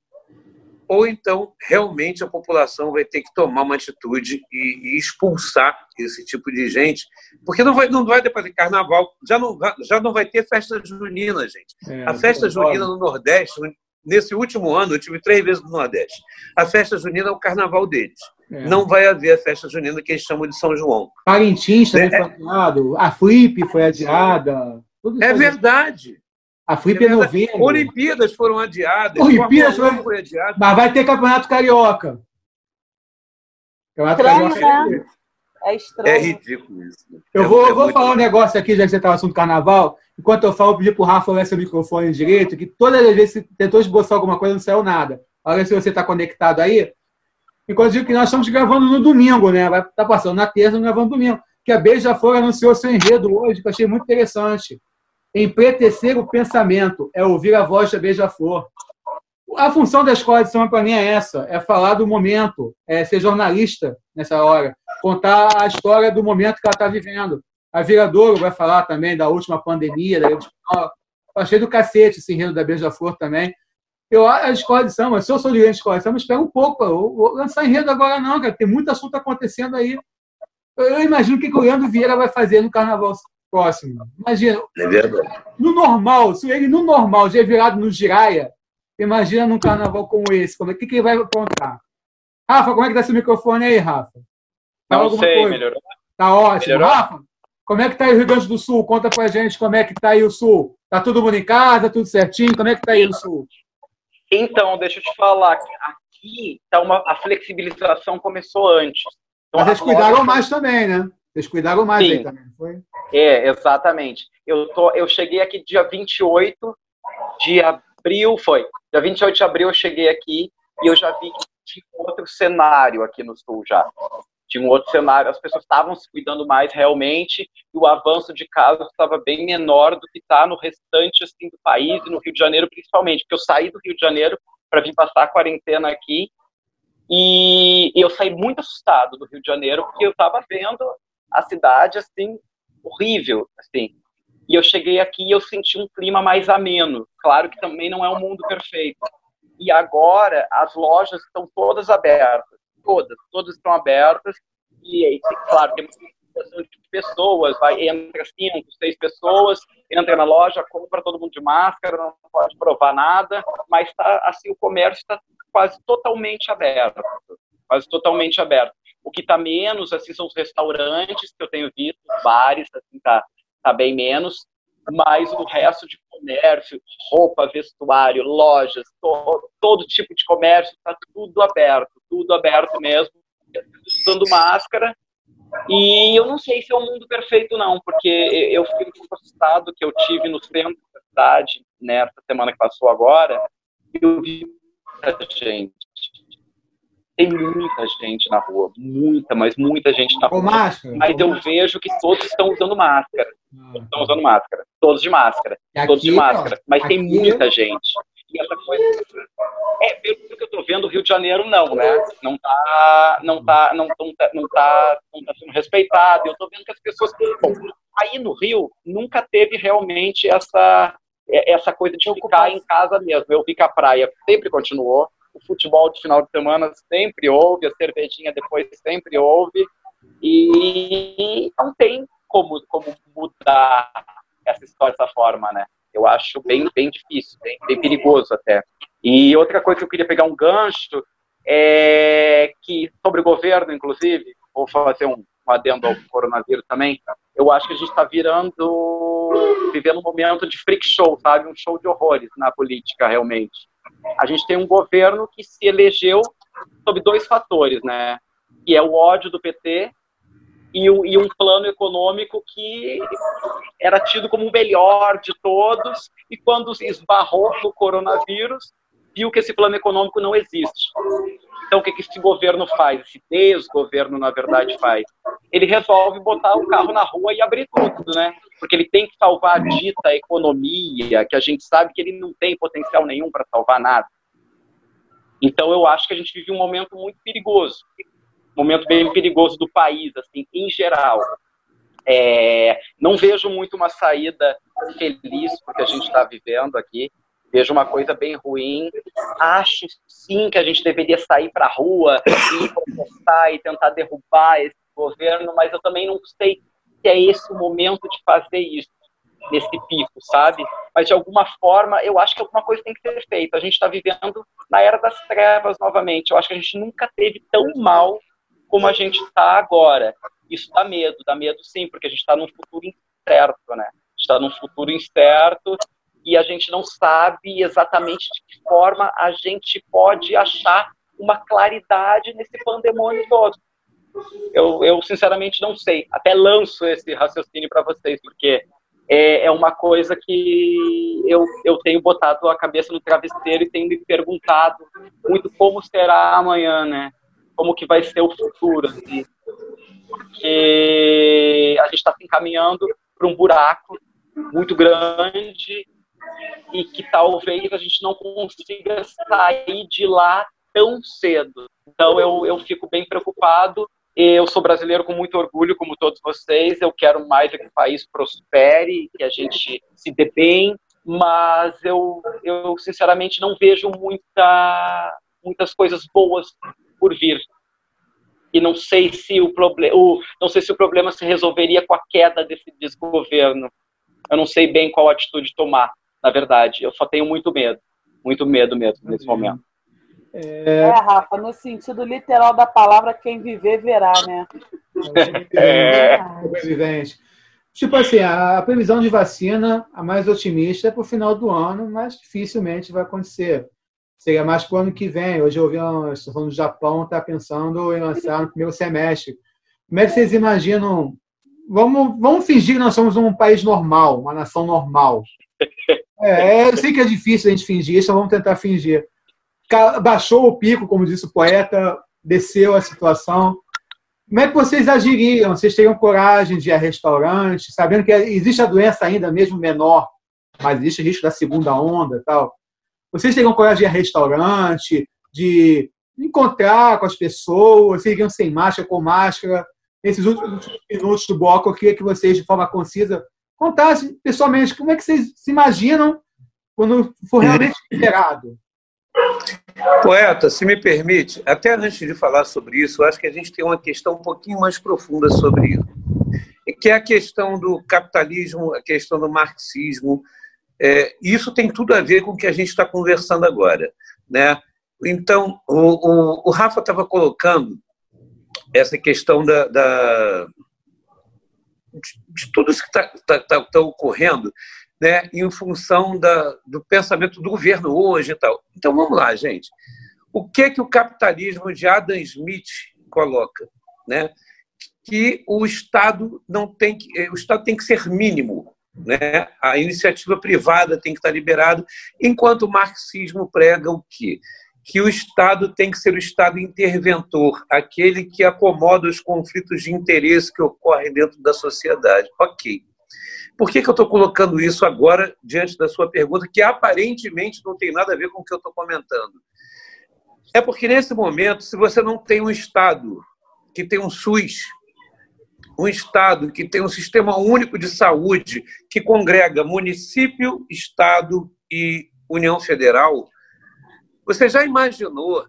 ou então realmente a população vai ter que tomar uma atitude e, e expulsar esse tipo de gente, porque não vai, não vai depois de carnaval, já não, já não vai ter festa junina, gente. É, a festa junina no Nordeste, nesse último ano, eu tive três vezes no Nordeste. A festa junina é o carnaval deles. É. Não vai haver a festa junina que eles chamam de São João. Parintins também é. foi adiado, a Flip foi adiada. é verdade. A Flip é novembro. Olimpíadas foram adiadas. Olimpíadas foi... foi adiada. Mas vai ter Campeonato Carioca. Campeonato Carioca né? é, estranho. É ridículo isso. Eu é, vou, é vou falar um negócio aqui, já que você estava assunto carnaval. Enquanto eu falo, eu pedi para o Rafa olhar seu microfone direito, que todas as vezes que tentou esboçar alguma coisa, não saiu nada. Olha se você está conectado aí. Enquanto digo que nós estamos gravando no domingo, né? Vai estar tá passando na terça, gravando no domingo. Que a Beija-Flor anunciou seu enredo hoje, que eu achei muito interessante. Empretecer o pensamento é ouvir a voz da beija-flor. A função da escola de samba, para mim, é essa: é falar do momento, é ser jornalista nessa hora, contar a história do momento que ela está vivendo. A Viradouro vai falar também da última pandemia, da Achei do cacete esse enredo da Beija-Flor também. Eu, a escola de samba, se eu sou de escola de samba, espera um pouco. Eu vou lançar enredo agora, não, cara. Tem muito assunto acontecendo aí. Eu imagino o que o Leandro Vieira vai fazer no carnaval próximo. Imagina. É verdade. No normal, se ele no normal já é virado no giraia, imagina num carnaval como esse. Como, o que, que ele vai aprontar? Rafa, como é que tá esse microfone aí, Rafa? Fala Não sei, coisa. melhorou. Tá ótimo. Melhorou? Rafa, como é que tá aí o Rio Grande do Sul? Conta pra gente como é que tá aí o Sul. Tá todo mundo em casa, tudo certinho? Como é que tá aí o Sul? Então, deixa eu te falar. Aqui tá uma, a flexibilização começou antes. Então, Mas eles cuidaram mais também, né? Vocês cuidaram mais Sim. aí também, foi? É, exatamente. Eu, tô, eu cheguei aqui dia 28 de abril, foi. Dia 28 de abril eu cheguei aqui e eu já vi que tinha outro cenário aqui no Sul já. Tinha um outro cenário, as pessoas estavam se cuidando mais realmente e o avanço de casos estava bem menor do que está no restante assim, do país e no Rio de Janeiro principalmente, porque eu saí do Rio de Janeiro para vir passar a quarentena aqui e eu saí muito assustado do Rio de Janeiro porque eu estava vendo a cidade assim horrível, assim. E eu cheguei aqui e eu senti um clima mais ameno. Claro que também não é um mundo perfeito. E agora as lojas estão todas abertas, todas, todas estão abertas. E aí, claro, uma de pessoas, vai entra cinco, seis pessoas, entra na loja, compra todo mundo de máscara, não pode provar nada, mas tá, assim o comércio está quase totalmente aberto, quase totalmente aberto. O que está menos, assim, são os restaurantes que eu tenho visto, bares, assim, tá, tá bem menos, mas o resto de comércio, roupa, vestuário, lojas, to, todo tipo de comércio, está tudo aberto, tudo aberto mesmo, usando máscara. E eu não sei se é o um mundo perfeito, não, porque eu fiquei muito assustado que eu tive no centro da cidade, nessa semana que passou agora, eu vi muita gente tem muita gente na rua, muita, mas muita gente na rua. Máscara, mas eu vejo que todos estão usando máscara. Todos estão usando máscara. Todos de máscara. Aqui, todos de máscara. Mas aqui... tem muita gente. E essa coisa. É, pelo que eu estou vendo, o Rio de Janeiro não, né? Não está não tá, não, não tá, não tá, não tá sendo respeitado. Eu estou vendo que as pessoas. Bom, aí no Rio nunca teve realmente essa, essa coisa de ficar em casa mesmo. Eu vi que a praia sempre continuou o futebol de final de semana sempre houve, a cervejinha depois sempre houve, e não tem como, como mudar essa história dessa forma, né? Eu acho bem, bem difícil, bem, bem perigoso até. E outra coisa que eu queria pegar um gancho é que, sobre o governo, inclusive, vou fazer um, um adendo ao coronavírus também, eu acho que a gente está virando, vivendo um momento de freak show, sabe? Um show de horrores na política, realmente. A gente tem um governo que se elegeu sob dois fatores, né? Que é o ódio do PT e, o, e um plano econômico que era tido como o melhor de todos, e quando esbarrou no coronavírus, viu que esse plano econômico não existe. Então, o que, que esse governo faz? Esse desgoverno, na verdade, faz? Ele resolve botar o carro na rua e abrir tudo, né? Porque ele tem que salvar a dita economia, que a gente sabe que ele não tem potencial nenhum para salvar nada. Então, eu acho que a gente vive um momento muito perigoso momento bem perigoso do país, assim, em geral. É, não vejo muito uma saída feliz porque a gente está vivendo aqui. Vejo uma coisa bem ruim. Acho sim que a gente deveria sair para a rua e protestar e tentar derrubar esse governo, mas eu também não sei se é esse o momento de fazer isso nesse pico, sabe? Mas de alguma forma, eu acho que alguma coisa tem que ser feita. A gente está vivendo na era das trevas novamente. Eu acho que a gente nunca teve tão mal como a gente está agora. Isso dá medo, dá medo sim, porque a gente está num futuro incerto, né? está num futuro incerto e a gente não sabe exatamente de que forma a gente pode achar uma claridade nesse pandemônio todo. Eu, eu sinceramente não sei. Até lanço esse raciocínio para vocês, porque é, é, uma coisa que eu, eu tenho botado a cabeça no travesseiro e tenho me perguntado muito como será amanhã, né? como que vai ser o futuro. Assim. Porque a gente está se encaminhando para um buraco muito grande e que talvez a gente não consiga sair de lá tão cedo. Então eu, eu fico bem preocupado. Eu sou brasileiro com muito orgulho, como todos vocês. Eu quero mais que o país prospere, que a gente se dê bem, mas eu, eu sinceramente não vejo muita, muitas coisas boas por vir. E não sei se o problema, não sei se o problema se resolveria com a queda desse desgoverno. Eu não sei bem qual atitude tomar, na verdade. Eu só tenho muito medo, muito medo mesmo nesse momento. É... é, Rafa, no sentido literal da palavra, quem viver verá, né? É. Sobrevivente. Tipo assim, a previsão de vacina, a mais otimista, é para o final do ano, mas dificilmente vai acontecer seria mais para o ano que vem. Hoje eu ouvi uma situação do Japão, está pensando em lançar no primeiro semestre. Como é que vocês imaginam? Vamos, vamos fingir que nós somos um país normal, uma nação normal. É, eu sei que é difícil a gente fingir isso, vamos tentar fingir. Baixou o pico, como disse o poeta, desceu a situação. Como é que vocês agiriam? Vocês teriam coragem de ir a restaurante, sabendo que existe a doença ainda, mesmo menor, mas existe risco da segunda onda tal. Vocês teriam coragem de ir a restaurante, de encontrar com as pessoas, vocês iriam sem máscara, com máscara. Nesses últimos minutos do bloco, eu queria que vocês, de forma concisa, contassem pessoalmente como é que vocês se imaginam quando for realmente liberado. Poeta, se me permite, até antes de falar sobre isso, acho que a gente tem uma questão um pouquinho mais profunda sobre isso, que é a questão do capitalismo, a questão do marxismo, é, isso tem tudo a ver com o que a gente está conversando agora. Né? Então, o, o, o Rafa estava colocando essa questão da, da de, de, tudo isso que está tá, tá, tá ocorrendo né, em função da, do pensamento do governo hoje e tal. Então, vamos lá, gente. O que é que o capitalismo de Adam Smith coloca? Né? Que o Estado não tem que, o Estado tem que ser mínimo né? A iniciativa privada tem que estar liberado, enquanto o marxismo prega o quê? Que o Estado tem que ser o Estado interventor, aquele que acomoda os conflitos de interesse que ocorrem dentro da sociedade. Ok. Por que, que eu estou colocando isso agora diante da sua pergunta, que aparentemente não tem nada a ver com o que eu estou comentando? É porque nesse momento, se você não tem um Estado que tem um SUS, um Estado que tem um sistema único de saúde que congrega município, Estado e União Federal, você já imaginou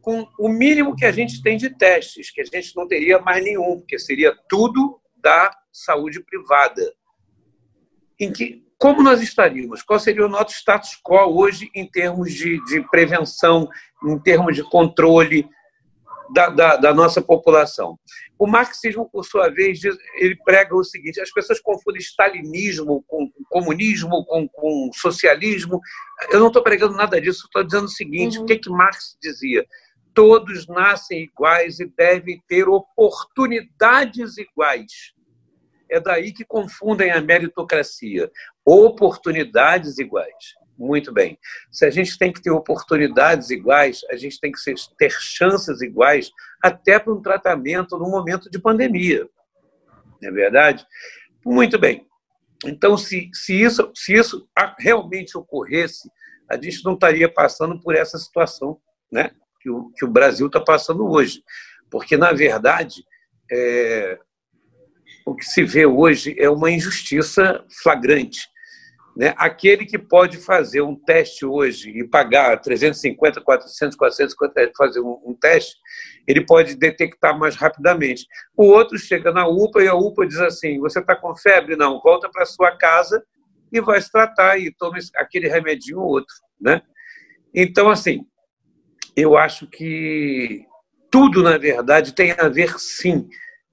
com o mínimo que a gente tem de testes, que a gente não teria mais nenhum, porque seria tudo da saúde privada. Em que como nós estaríamos? Qual seria o nosso status quo hoje em termos de, de prevenção, em termos de controle da, da, da, nossa população? O marxismo, por sua vez, ele prega o seguinte: as pessoas confundem stalinismo com comunismo, com, com socialismo. Eu não estou pregando nada disso, estou dizendo o seguinte: uhum. o que, que Marx dizia? Todos nascem iguais e devem ter oportunidades iguais. É daí que confundem a meritocracia. Oportunidades iguais. Muito bem. Se a gente tem que ter oportunidades iguais, a gente tem que ter chances iguais, até para um tratamento no momento de pandemia. Não é verdade? Muito bem. Então, se, se, isso, se isso realmente ocorresse, a gente não estaria passando por essa situação né, que, o, que o Brasil está passando hoje. Porque, na verdade, é, o que se vê hoje é uma injustiça flagrante. Né? Aquele que pode fazer um teste hoje e pagar 350, 400, 450 fazer um, um teste, ele pode detectar mais rapidamente. O outro chega na UPA e a UPA diz assim: você está com febre? Não, volta para sua casa e vai se tratar e toma aquele remedinho ou outro. Né? Então, assim, eu acho que tudo, na verdade, tem a ver, sim,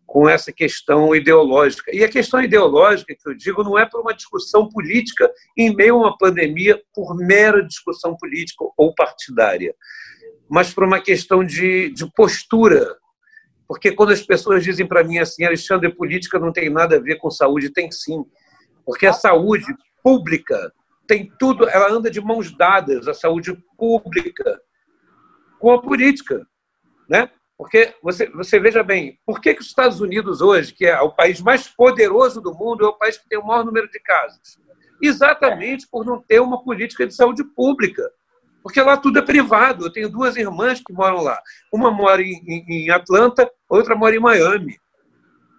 com essa questão ideológica. E a questão ideológica, que eu digo, não é por uma discussão política em meio a uma pandemia por mera discussão política ou partidária, mas por uma questão de, de postura. Porque quando as pessoas dizem para mim assim, Alexandre, política não tem nada a ver com saúde, tem sim. Porque a saúde pública tem tudo, ela anda de mãos dadas, a saúde pública, com a política. Né? Porque você, você veja bem, por que, que os Estados Unidos hoje, que é o país mais poderoso do mundo, é o país que tem o maior número de casos? Exatamente por não ter uma política de saúde pública. Porque lá tudo é privado. Eu tenho duas irmãs que moram lá. Uma mora em, em Atlanta, outra mora em Miami.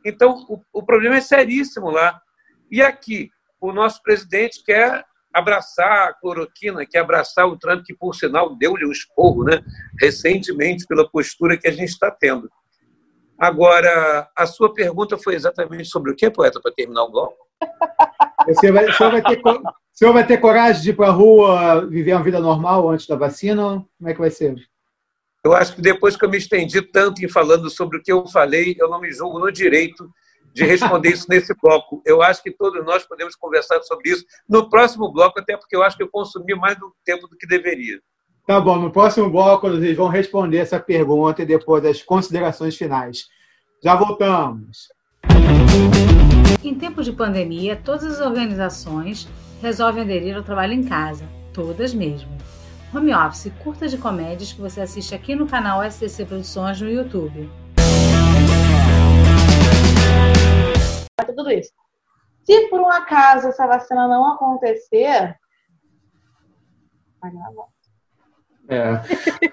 Então, o, o problema é seríssimo lá. E aqui, o nosso presidente quer abraçar a cloroquina, que é abraçar o Trump, que, por sinal, deu-lhe um esporro né, recentemente pela postura que a gente está tendo. Agora, a sua pergunta foi exatamente sobre o que, poeta, para terminar o bloco? Você vai, o, senhor vai ter, o senhor vai ter coragem de ir para a rua viver uma vida normal antes da vacina? Como é que vai ser? Eu acho que depois que eu me estendi tanto em falando sobre o que eu falei, eu não me julgo no direito de responder isso nesse bloco. Eu acho que todos nós podemos conversar sobre isso no próximo bloco, até porque eu acho que eu consumi mais do tempo do que deveria. Tá bom, no próximo bloco vocês vão responder essa pergunta e depois as considerações finais. Já voltamos. Em tempos de pandemia, todas as organizações resolvem aderir ao trabalho em casa, todas mesmo. Home Office, curtas de comédias que você assiste aqui no canal STC Produções no YouTube. Tudo isso. Se por um acaso essa vacina não acontecer, é.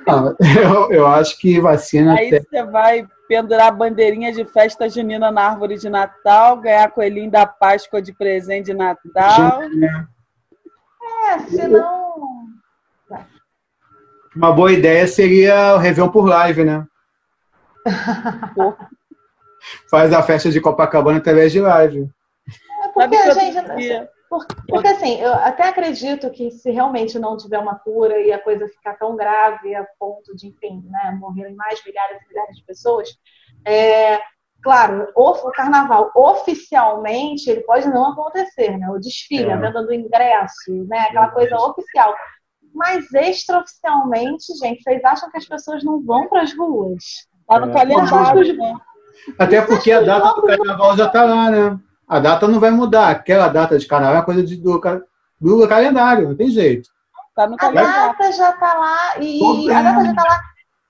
Ah, eu, eu acho que vacina. Aí você vai pendurar bandeirinha de festa junina na árvore de Natal, ganhar coelhinho da Páscoa de presente de Natal. É, senão. Uma boa ideia seria o Réveillon por live, né? Faz a festa de Copacabana através de live. É porque, gente, porque assim, eu até acredito que se realmente não tiver uma cura e a coisa ficar tão grave a ponto de, enfim, né, morrerem mais milhares e milhares de pessoas, é, claro, o, carnaval oficialmente ele pode não acontecer, né? O desfile, é. a venda do ingresso, né? Aquela coisa oficial. Mas extraoficialmente, gente, vocês acham que as pessoas não vão para as ruas? Tá no é. calendário? Até porque a data do carnaval já está lá, né? A data não vai mudar. Aquela data de carnaval é coisa de, do, do calendário, não tem jeito. Tá a data já está lá e a data já está lá.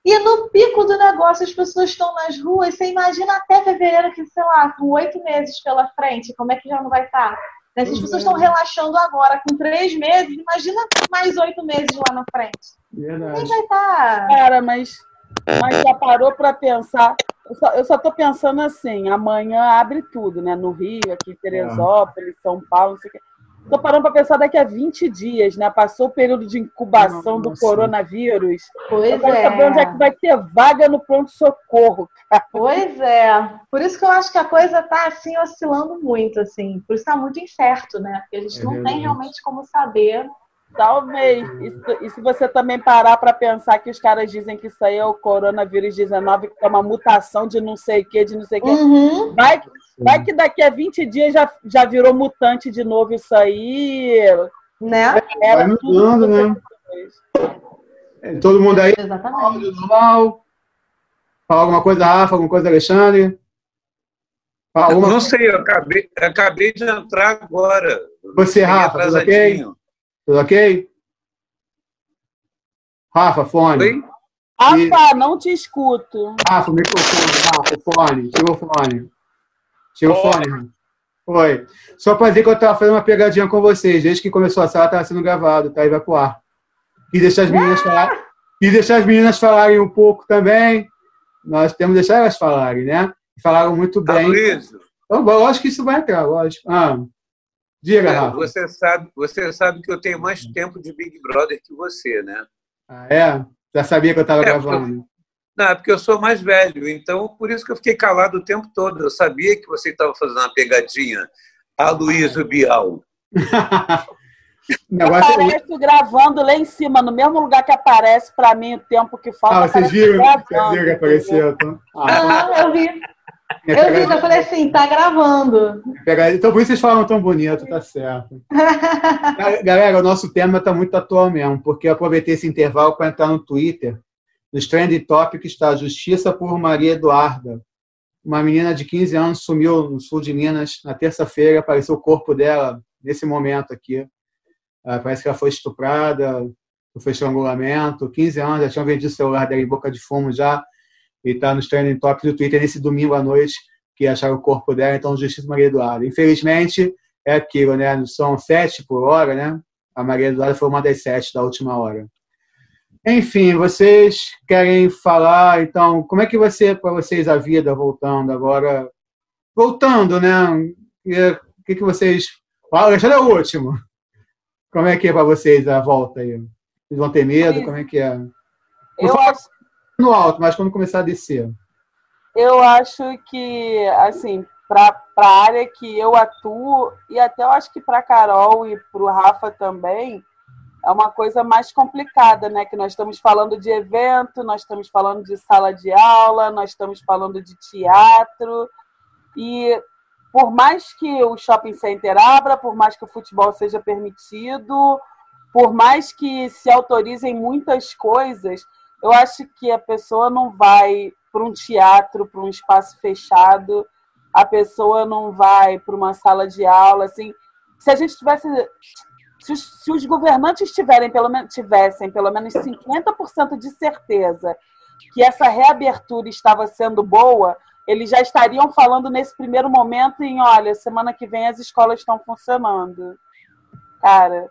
E no pico do negócio, as pessoas estão nas ruas. Você imagina até fevereiro, que, sei lá, com oito meses pela frente, como é que já não vai estar? Tá? Né? Se as pessoas estão relaxando agora com três meses, imagina mais oito meses lá na frente. Verdade. Quem vai estar? Tá? Cara, mas, mas já parou para pensar eu só, eu só tô pensando assim, amanhã abre tudo, né? No Rio, aqui em Teresópolis, São Paulo, não sei o quê. Tô parando para pensar daqui a 20 dias, né? Passou o período de incubação Nossa. do coronavírus. Pois eu quero é. saber onde é que vai ter vaga no pronto-socorro, Pois é. Por isso que eu acho que a coisa tá assim oscilando muito, assim. Por isso tá muito incerto, né? Porque a gente é não verdade. tem realmente como saber. Talvez. E, se você também parar para pensar que os caras dizem que isso aí é o coronavírus 19, que é uma mutação de não sei o que, de não sei o que. Uhum. Vai, vai que daqui a 20 dias já, já virou mutante de novo isso aí. Né? Era vai mudando, né? É, todo mundo aí? Exatamente. Normal. Fala alguma coisa, Rafa, alguma coisa, Alexandre? Fala alguma... Não sei, eu acabei, acabei de entrar agora. Você, Rafa, tudo ok? Tudo ok? Rafa, fone. Oi? Rafa, e... não te escuto. Rafa, microfone, Rafa, fone. Chegou o fone. Chegou o fone, Rafa. Oi. Só para dizer que eu estava fazendo uma pegadinha com vocês. Desde que começou a sala, estava sendo gravado, tá? E vai pro ar. E deixar as meninas ah! falar. E deixar as meninas falarem um pouco também nós temos que deixar elas falarem, né? Falaram muito bem. Aloysio. Então, lógico que isso vai entrar, lógico. Ah, diga, é, Rafa. Você sabe, você sabe que eu tenho mais tempo de Big Brother que você, né? Ah, é? Já sabia que eu estava é, gravando. Porque, não, é porque eu sou mais velho, então por isso que eu fiquei calado o tempo todo. Eu sabia que você estava fazendo uma pegadinha. Aloysio Bial. Negócio aparece é... gravando lá em cima, no mesmo lugar que aparece para mim o tempo que falta. Ah, vocês viram? Vocês viram que apareceu? Então... Ah, ah, eu vi. Eu vi, eu falei assim, tá gravando. Então por isso vocês falam tão bonito, tá certo. Galera, o nosso tema tá muito atual mesmo, porque eu aproveitei esse intervalo para entrar no Twitter, nos Trending Topics está Justiça por Maria Eduarda. Uma menina de 15 anos sumiu no sul de Minas na terça-feira, apareceu o corpo dela nesse momento aqui. Uh, parece que ela foi estuprada, foi estrangulamento, 15 anos, já tinham vendido o celular dela em boca de fumo já, e está nos trending topics do Twitter nesse domingo à noite, que acharam o corpo dela, então Justiça Maria Eduarda. Infelizmente, é aquilo, né? São sete por hora, né? A Maria Eduarda foi uma das sete da última hora. Enfim, vocês querem falar, então, como é que vai ser para vocês a vida voltando agora? Voltando, né? O que, que vocês. O é o último. Como é que é para vocês a volta aí? Vocês vão ter medo? Como é que é? Eu acho... No alto, mas quando começar a descer. Eu acho que, assim, para a área que eu atuo, e até eu acho que para Carol e para o Rafa também, é uma coisa mais complicada, né? Que nós estamos falando de evento, nós estamos falando de sala de aula, nós estamos falando de teatro, e por mais que o shopping center abra, por mais que o futebol seja permitido, por mais que se autorizem muitas coisas, eu acho que a pessoa não vai para um teatro, para um espaço fechado, a pessoa não vai para uma sala de aula, assim. Se a gente tivesse se os, se os governantes tiverem pelo menos tivessem pelo menos 50% de certeza que essa reabertura estava sendo boa, eles já estariam falando nesse primeiro momento em, olha, semana que vem as escolas estão funcionando. Cara,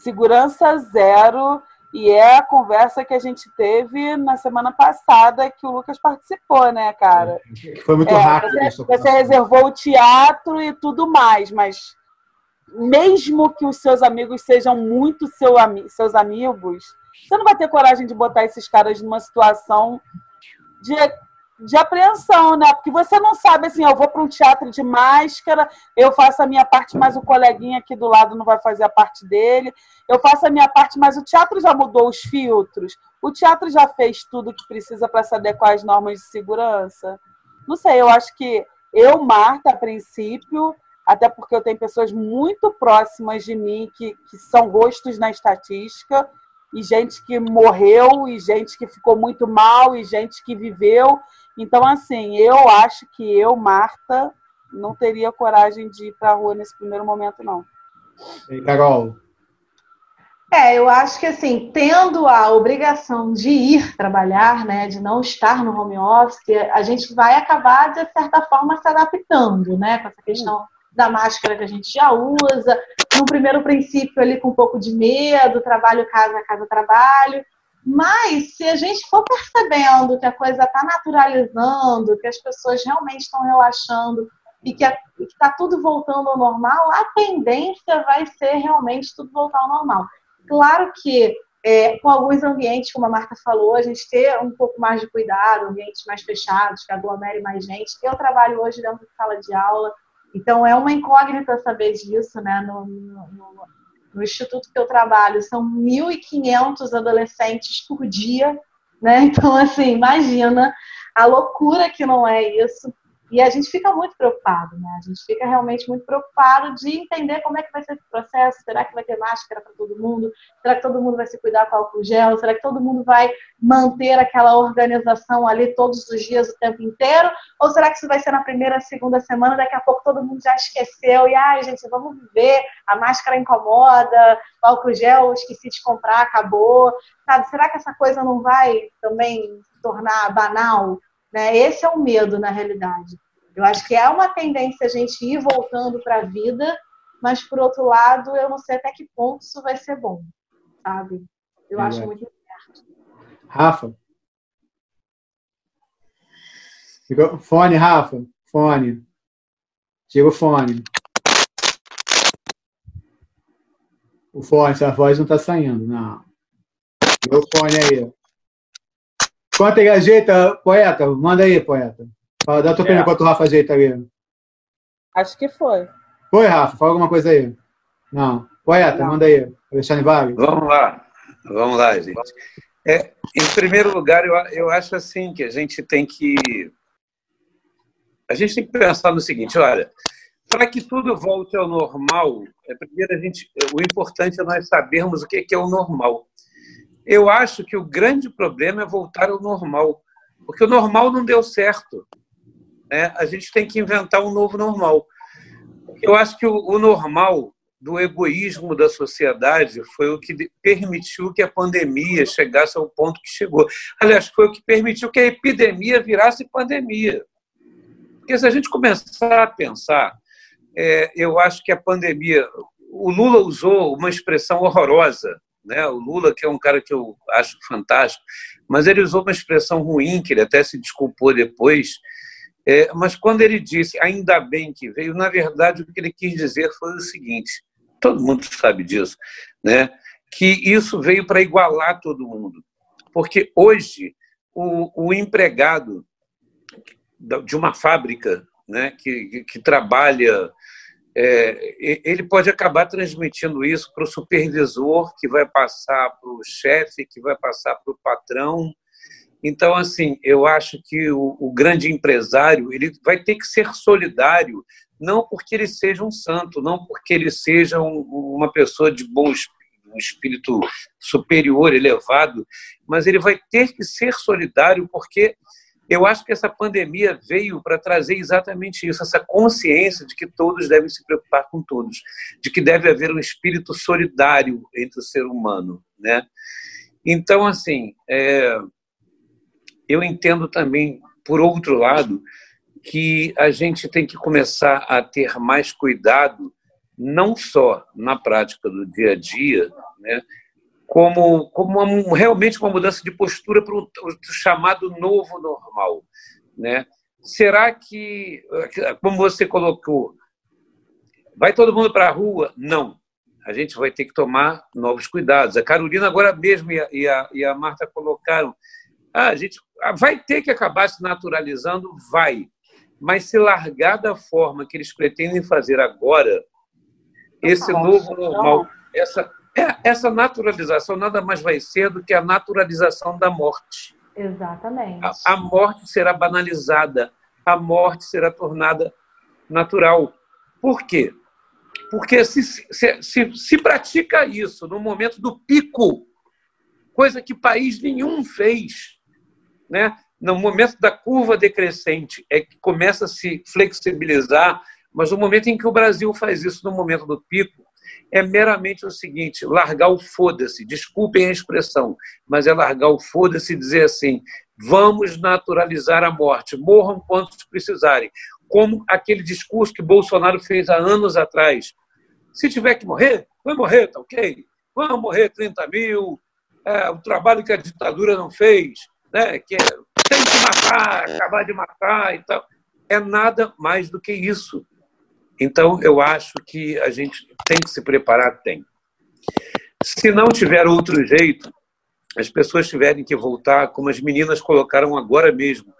segurança zero e é a conversa que a gente teve na semana passada que o Lucas participou, né, cara? Foi muito é, rápido. Você, você reservou o teatro e tudo mais, mas mesmo que os seus amigos sejam muito seu, seus amigos, você não vai ter coragem de botar esses caras numa situação de de apreensão, né? Porque você não sabe assim, eu vou para um teatro de máscara, eu faço a minha parte, mas o coleguinha aqui do lado não vai fazer a parte dele. Eu faço a minha parte, mas o teatro já mudou os filtros. O teatro já fez tudo que precisa para se adequar às normas de segurança. Não sei, eu acho que eu, Marta, a princípio, até porque eu tenho pessoas muito próximas de mim que, que são rostos na estatística, e gente que morreu, e gente que ficou muito mal, e gente que viveu. Então, assim, eu acho que eu, Marta, não teria coragem de ir para a rua nesse primeiro momento, não. E Carol? É, eu acho que assim, tendo a obrigação de ir trabalhar, né, de não estar no home office, a gente vai acabar, de certa forma, se adaptando, né, com essa questão da máscara que a gente já usa, no primeiro princípio ali com um pouco de medo, trabalho, casa, casa, trabalho, mas se a gente for percebendo que a coisa está naturalizando, que as pessoas realmente estão relaxando, e que está tudo voltando ao normal, a tendência vai ser realmente tudo voltar ao normal. Claro que é, com alguns ambientes, como a Marta falou, a gente ter um pouco mais de cuidado, ambientes mais fechados, que aglomere mais gente. Eu trabalho hoje dentro de sala de aula, então é uma incógnita saber disso, né? No, no, no instituto que eu trabalho, são 1.500 adolescentes por dia, né? Então, assim, imagina a loucura que não é isso. E a gente fica muito preocupado, né? A gente fica realmente muito preocupado de entender como é que vai ser esse processo. Será que vai ter máscara para todo mundo? Será que todo mundo vai se cuidar com álcool gel? Será que todo mundo vai manter aquela organização ali todos os dias, o tempo inteiro? Ou será que isso vai ser na primeira, segunda semana? Daqui a pouco todo mundo já esqueceu e, ai, gente, vamos viver. A máscara incomoda, o álcool gel esqueci de comprar, acabou. Sabe? Será que essa coisa não vai também tornar banal? Né? Esse é o medo, na realidade. Eu acho que é uma tendência a gente ir voltando para a vida, mas, por outro lado, eu não sei até que ponto isso vai ser bom, sabe? Eu é acho muito certo. Rafa? Fone, Rafa. Fone. Tira o fone. O fone, a voz não está saindo, não. O fone aí. Quanto ele ajeita, poeta? Manda aí, poeta. Fala, dá a tua opinião é. quanto o Rafa ajeita ali. Acho que foi. Foi, Rafa? Fala alguma coisa aí. Não. Poeta, Não. manda aí. Alexandre Vale. Vamos lá. Vamos lá, gente. É, em primeiro lugar, eu, eu acho assim que a gente tem que. A gente tem que pensar no seguinte: olha, para que tudo volte ao normal, é, primeiro a gente, o importante é nós sabermos o que é o normal. Eu acho que o grande problema é voltar ao normal, porque o normal não deu certo. Né? A gente tem que inventar um novo normal. Eu acho que o, normal do egoísmo da sociedade foi o que permitiu que a pandemia chegasse ao ponto que chegou. Aliás, foi o que permitiu que a epidemia virasse pandemia. Porque se a gente começar a pensar, é, eu acho que a pandemia. O Lula usou uma expressão horrorosa né? O Lula, que é um cara que eu acho fantástico, mas ele usou uma expressão ruim, que ele até se desculpou depois. É, mas quando ele disse, ainda bem que veio, na verdade, o que ele quis dizer foi o seguinte: todo mundo sabe disso, né? que isso veio para igualar todo mundo. Porque hoje, o, o empregado de uma fábrica né, que, que trabalha é, ele pode acabar transmitindo isso para o supervisor, que vai passar para o chefe, que vai passar para o patrão. Então, assim, eu acho que o, o, grande empresário ele vai ter que ser solidário, não porque ele seja um santo, não porque ele seja um, uma pessoa de bom espírito, um espírito superior, elevado, mas ele vai ter que ser solidário porque eu acho que essa pandemia veio para trazer exatamente isso, essa consciência de que todos devem se preocupar com todos, de que deve haver um espírito solidário entre o ser humano, né? Então, assim, é, eu entendo também, por outro lado, que a gente tem que começar a ter mais cuidado, não só na prática do dia a dia, né, como, como uma, realmente uma mudança de postura para o chamado novo normal. Né? Será que, como você colocou, vai todo mundo para a rua? Não. A gente vai ter que tomar novos cuidados. A Carolina agora mesmo e a, e a, e a Marta colocaram. Ah, a gente vai ter que acabar se naturalizando? Vai. Mas se largar da forma que eles pretendem fazer agora, esse novo normal, essa essa naturalização nada mais vai ser do que a naturalização da morte. Exatamente. A, a morte será banalizada, a morte será tornada natural. Por quê? Porque se, se, se, se pratica isso no momento do pico, coisa que país nenhum fez, né? no momento da curva decrescente, é que começa a se flexibilizar, mas no momento em que o Brasil faz isso no momento do pico, é meramente o seguinte: largar o foda-se, desculpem a expressão, mas é largar o foda-se e dizer assim: vamos naturalizar a morte, morram quantos precisarem. Como aquele discurso que Bolsonaro fez há anos atrás. Se tiver que morrer, vai morrer, tá ok? Vão morrer 30 mil, é, o trabalho que a ditadura não fez, né? que é, tem que matar, acabar de matar e tal. é nada mais do que isso. Então, eu acho que a gente tem que se preparar, tem. Se não tiver outro jeito, as pessoas tiverem que voltar, como as meninas colocaram agora mesmo,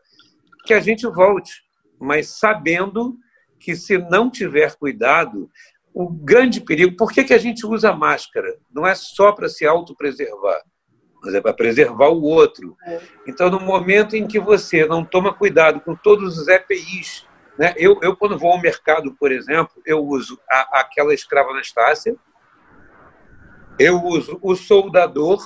que a gente volte, mas sabendo que se não tiver cuidado, o grande perigo. Por que, que a gente usa máscara? Não é só para se autopreservar, mas é para preservar o outro. É. Então, no momento em que você não toma cuidado com todos os EPIs, né? eu, eu quando vou ao mercado, por exemplo, eu uso a, aquela escrava Anastácia, eu uso o soldador,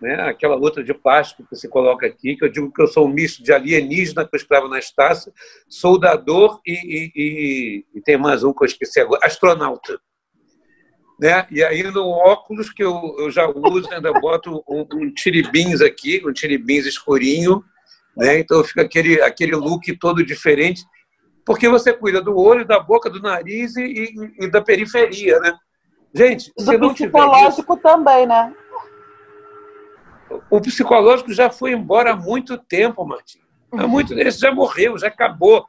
né? aquela outra de plástico que você coloca aqui, que eu digo que eu sou um misto de alienígena com escravo Anastácia, soldador e, e, e, e, tem mais um que eu esqueci agora, astronauta. Né? E aí no óculos que eu, eu já uso, ainda boto um, um tiribins aqui, um tiribins escurinho, né? então fica aquele, aquele look todo diferente, porque você cuida do olho, da boca, do nariz e, e da periferia, né? Gente, do se não psicológico isso, também, né? O psicológico já foi embora há muito tempo, Martim. Há muito esse já morreu, já acabou.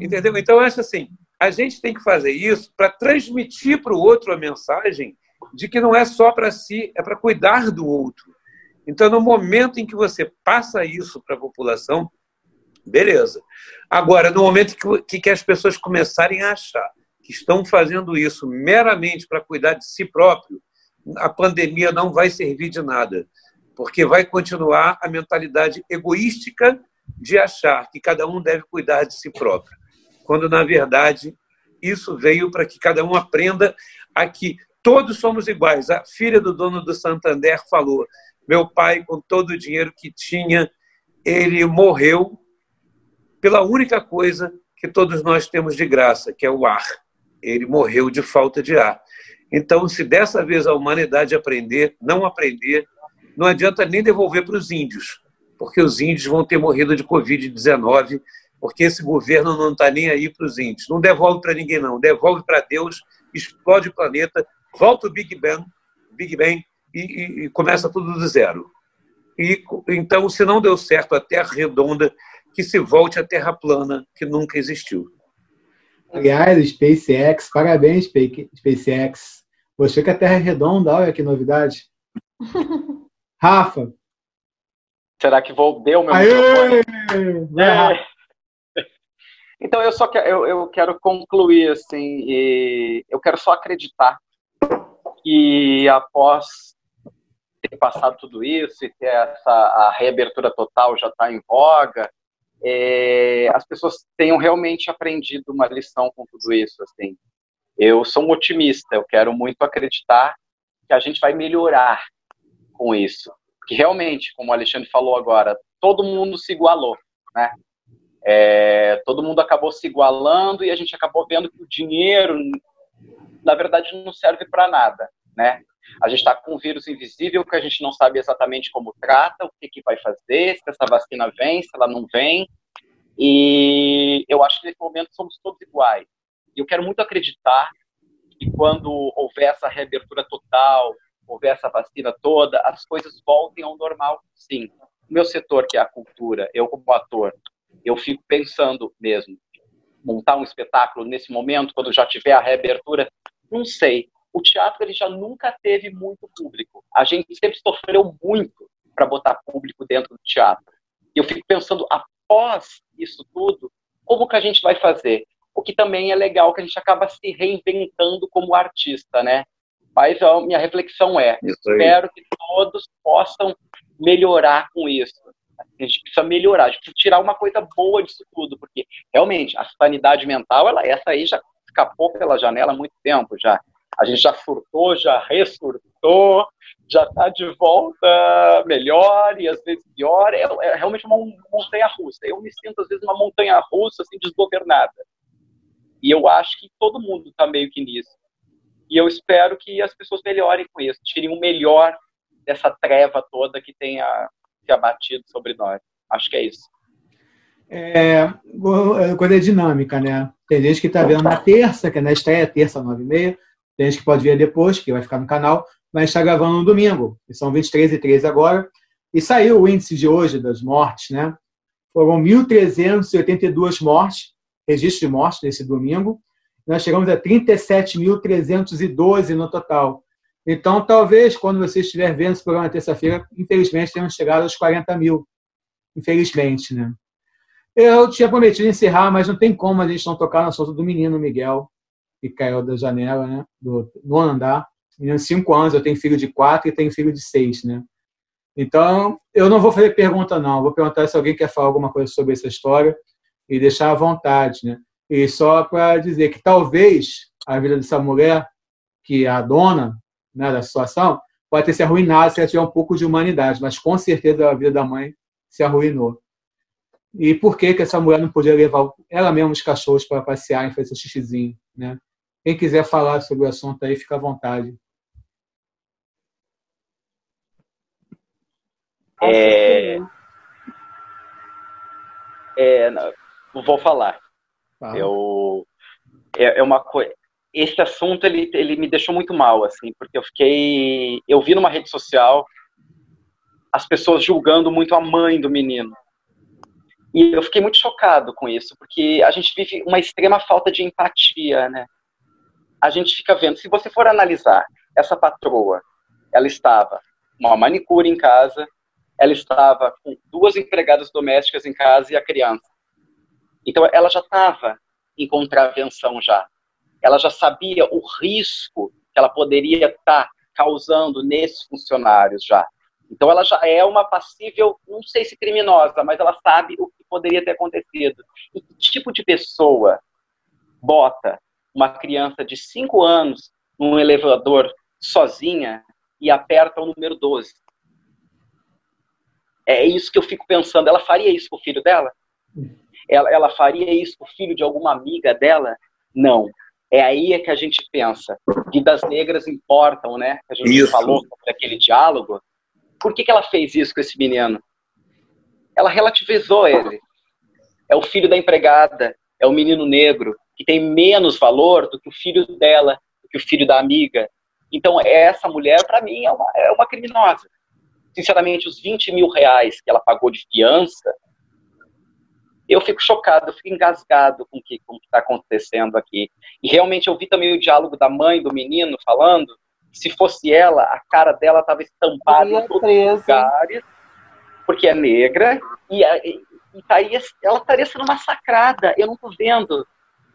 Entendeu? Então, acho assim, a gente tem que fazer isso para transmitir para o outro a mensagem de que não é só para si, é para cuidar do outro. Então, no momento em que você passa isso para a população, beleza. Agora, no momento que, que as pessoas começarem a achar que estão fazendo isso meramente para cuidar de si próprio, a pandemia não vai servir de nada porque vai continuar a mentalidade egoística de achar que cada um deve cuidar de si próprio, quando na verdade isso veio para que cada um aprenda a que todos somos iguais. A filha do dono do Santander falou: meu pai, com todo o dinheiro que tinha, ele morreu pela única coisa que todos nós temos de graça, que é o ar. Ele morreu de falta de ar. Então, se dessa vez a humanidade aprender, não aprender, não adianta nem devolver para os índios, porque os índios vão ter morrido de Covid-19, porque esse governo não está nem aí para os índios. Não devolve para ninguém, não. Devolve para Deus, explode o planeta, volta o Big Bang, Big Bang e, e, e começa tudo do zero. E, então, se não deu certo a Terra redonda, que se volte à Terra plana, que nunca existiu. Aliás, SpaceX, parabéns, SpaceX. Você que a Terra é redonda, olha que novidade. Rafa. Será que vou deu meu Aê! microfone? É. Então eu só quero, eu, eu quero concluir assim, eu quero só acreditar que após ter passado tudo isso e ter essa a reabertura total já está em voga, é, as pessoas tenham realmente aprendido uma lição com tudo isso. Assim, eu sou um otimista, eu quero muito acreditar que a gente vai melhorar com isso. Porque realmente, como o Alexandre falou agora, todo mundo se igualou, né? É, todo mundo acabou se igualando e a gente acabou vendo que o dinheiro, na verdade, não serve para nada, né? A gente está com um vírus invisível que a gente não sabe exatamente como trata, o que, que vai fazer, se essa vacina vem, se ela não vem. E eu acho que nesse momento somos todos iguais. E eu quero muito acreditar que quando houver essa reabertura total, houver essa vacina toda, as coisas voltem ao normal, sim. O meu setor, que é a cultura, eu como ator, eu fico pensando mesmo, montar um espetáculo nesse momento, quando já tiver a reabertura, não sei. O teatro ele já nunca teve muito público. A gente sempre sofreu muito para botar público dentro do teatro. E eu fico pensando, após isso tudo, como que a gente vai fazer? O que também é legal, que a gente acaba se reinventando como artista, né? Mas a minha reflexão é: espero que todos possam melhorar com isso. A gente precisa melhorar, a gente precisa tirar uma coisa boa disso tudo, porque realmente a sanidade mental, ela, essa aí já escapou pela janela há muito tempo já. A gente já surtou, já ressurtou, já está de volta melhor e às vezes pior. É, é realmente uma montanha russa. Eu me sinto às vezes uma montanha russa assim desgovernada. E eu acho que todo mundo está meio que nisso. E eu espero que as pessoas melhorem com isso, tirem o melhor dessa treva toda que tenha se abatido sobre nós. Acho que é isso. É, coisa é dinâmica, né? Tem gente que está vendo na terça, que é na estreia, terça, nove e meia. Tem gente que pode ver depois, que vai ficar no canal, mas está gravando no domingo. São 23 e 13 agora. E saiu o índice de hoje das mortes, né? Foram 1.382 mortes registro de mortes nesse domingo. Nós chegamos a 37.312 no total. Então, talvez, quando você estiver vendo esse programa na terça-feira, infelizmente, tenhamos chegado aos 40 mil. Infelizmente, né? Eu tinha prometido encerrar, mas não tem como a gente não tocar no assunto do menino Miguel, que caiu da janela, né? Do nono andar. Menino 5 anos, eu tenho filho de 4 e tenho filho de 6, né? Então, eu não vou fazer pergunta, não. Vou perguntar se alguém quer falar alguma coisa sobre essa história e deixar à vontade, né? E só para dizer que talvez a vida dessa mulher, que é a dona né, da situação, pode ter se arruinado se ela tiver um pouco de humanidade, mas com certeza a vida da mãe se arruinou. E por que, que essa mulher não podia levar ela mesma os cachorros para passear e fazer seu xixizinho? Né? Quem quiser falar sobre o assunto aí, fica à vontade. É, é, vou falar. Eu, é, é uma coisa. Esse assunto ele, ele me deixou muito mal, assim, porque eu fiquei. Eu vi numa rede social as pessoas julgando muito a mãe do menino. E eu fiquei muito chocado com isso, porque a gente vive uma extrema falta de empatia, né? A gente fica vendo, se você for analisar, essa patroa, ela estava uma manicure em casa, ela estava com duas empregadas domésticas em casa e a criança. Então, ela já estava em contravenção já. Ela já sabia o risco que ela poderia estar tá causando nesses funcionários já. Então, ela já é uma passível, não sei se criminosa, mas ela sabe o que poderia ter acontecido. E que tipo de pessoa bota uma criança de 5 anos num elevador sozinha e aperta o número 12? É isso que eu fico pensando. Ela faria isso com o filho dela? ela, ela faria isso com o filho de alguma amiga dela? Não. É aí que a gente pensa. Vidas negras importam, né? A gente isso. falou sobre aquele diálogo. Por que, que ela fez isso com esse menino? Ela relativizou ele. É o filho da empregada, é o menino negro, que tem menos valor do que o filho dela, do que o filho da amiga. Então, essa mulher, para mim, é uma, é uma criminosa. Sinceramente, os 20 mil reais que ela pagou de fiança eu fico chocado, eu fico engasgado com o que está acontecendo aqui. E realmente eu vi também o diálogo da mãe do menino falando, se fosse ela, a cara dela estava estampada em todos presa. os lugares, porque é negra, e, e, e estaria, ela estaria sendo massacrada. Eu não estou vendo,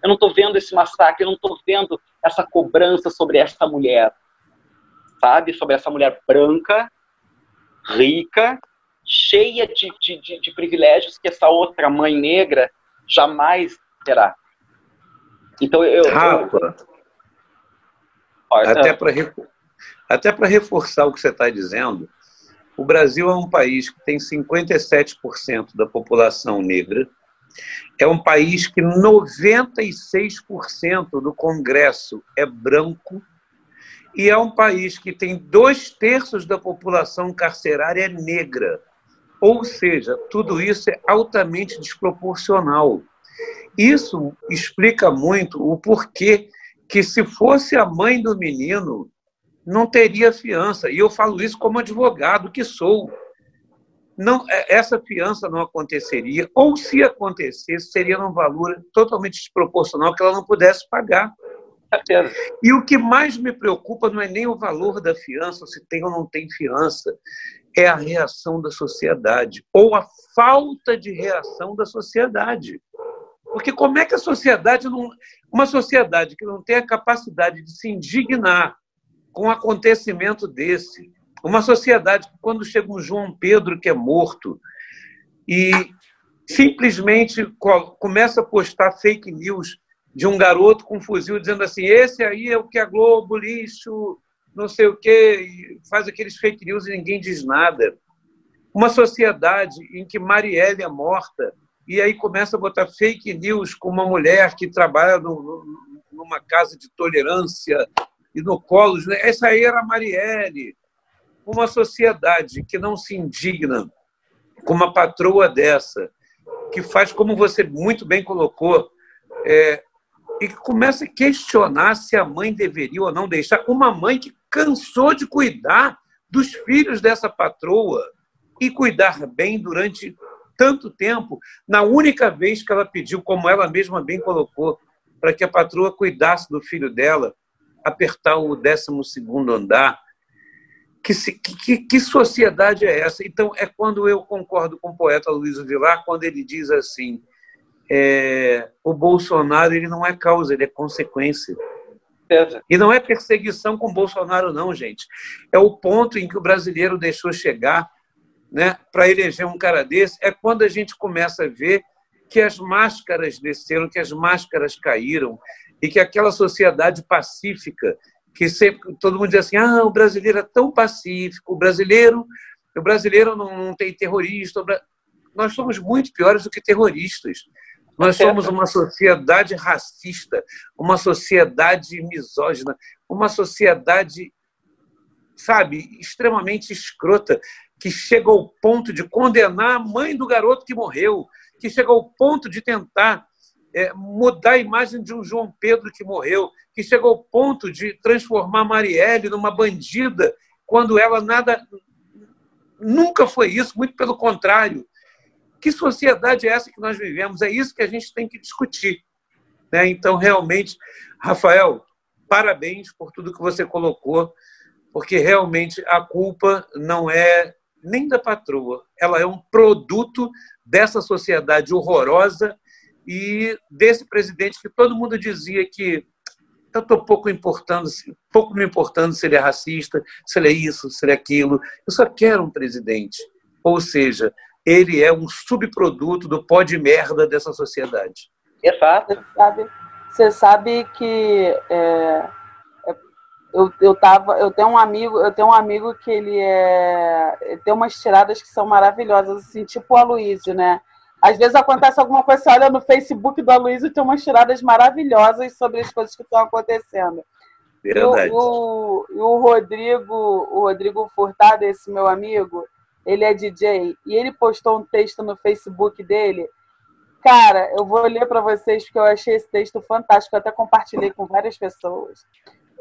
eu não estou vendo esse massacre, eu não estou vendo essa cobrança sobre essa mulher, sabe? Sobre essa mulher branca, rica, cheia de, de, de, de privilégios que essa outra mãe negra jamais terá. Então eu. Rafa, eu... até para até para reforçar o que você está dizendo, o Brasil é um país que tem 57% da população negra, é um país que 96% do Congresso é branco e é um país que tem dois terços da população carcerária negra. Ou seja, tudo isso é altamente desproporcional. Isso explica muito o porquê que, se fosse a mãe do menino, não teria fiança. E eu falo isso como advogado que sou. Não, é, essa fiança não aconteceria, ou se acontecesse, seria num valor totalmente desproporcional que ela não pudesse pagar. E o que mais me preocupa não é nem o valor da fiança, se tem ou não tem fiança é a reação da sociedade, ou a falta de reação da sociedade. Porque como é que a sociedade não. Uma sociedade que não tem a capacidade de se indignar com um acontecimento desse, uma sociedade que, quando chega um João Pedro que é morto e simplesmente começa a postar fake news de um garoto com um fuzil dizendo assim: esse aí é o que a Globo, lixo, não sei o quê, faz aqueles fake news e ninguém diz nada. Uma sociedade em que Marielle é morta e aí começa a botar fake news com uma mulher que trabalha no, numa casa de tolerância e no colo. Essa aí era Marielle. Uma sociedade que não se indigna com uma patroa dessa, que faz, como você muito bem colocou, é, e que começa a questionar se a mãe deveria ou não deixar. Uma mãe que cansou de cuidar dos filhos dessa patroa e cuidar bem durante tanto tempo na única vez que ela pediu, como ela mesma bem colocou, para que a patroa cuidasse do filho dela, apertar o 12 andar. Que, que, que, sociedade é essa? Então, é quando eu concordo com o poeta Luiz Vilar, quando ele diz assim: é, o Bolsonaro ele não é causa, ele é consequência. E não é perseguição com Bolsonaro, não, gente. É o ponto em que o brasileiro deixou chegar né, para eleger um cara desse. É quando a gente começa a ver que as máscaras desceram, que as máscaras caíram e que aquela sociedade pacífica, que sempre todo mundo diz assim, ah, o brasileiro é tão pacífico, o brasileiro, o brasileiro não, não tem terrorista. Nós somos muito piores do que terroristas. Nós somos uma sociedade racista, uma sociedade misógina, uma sociedade, sabe, extremamente escrota, que chega ao ponto de condenar a mãe do garoto que morreu, que chega ao ponto de tentar é, mudar a imagem de um João Pedro que morreu, que chega ao ponto de transformar Marielle numa bandida, quando ela nada. Nunca foi isso, muito pelo contrário. Que sociedade é essa que nós vivemos? É isso que a gente tem que discutir. Né? Então, realmente, Rafael, parabéns por tudo que você colocou, porque realmente a culpa não é nem da patroa, ela é um produto dessa sociedade horrorosa e desse presidente que todo mundo dizia que eu estou pouco importando, pouco me importando se ele é racista, se ele é isso, se ele é aquilo. Eu só quero um presidente. Ou seja, ele é um subproduto do pó de merda dessa sociedade. Você sabe, você sabe que é, é, eu, eu, tava, eu tenho um amigo, eu tenho um amigo que ele é tem umas tiradas que são maravilhosas, assim, tipo o Aloysio, né? Às vezes acontece alguma coisa, você olha no Facebook do Aloysio e tem umas tiradas maravilhosas sobre as coisas que estão acontecendo. Verdade. E o, o, o Rodrigo, o Rodrigo Furtado, esse meu amigo, ele é DJ, e ele postou um texto no Facebook dele. Cara, eu vou ler para vocês porque eu achei esse texto fantástico, eu até compartilhei com várias pessoas.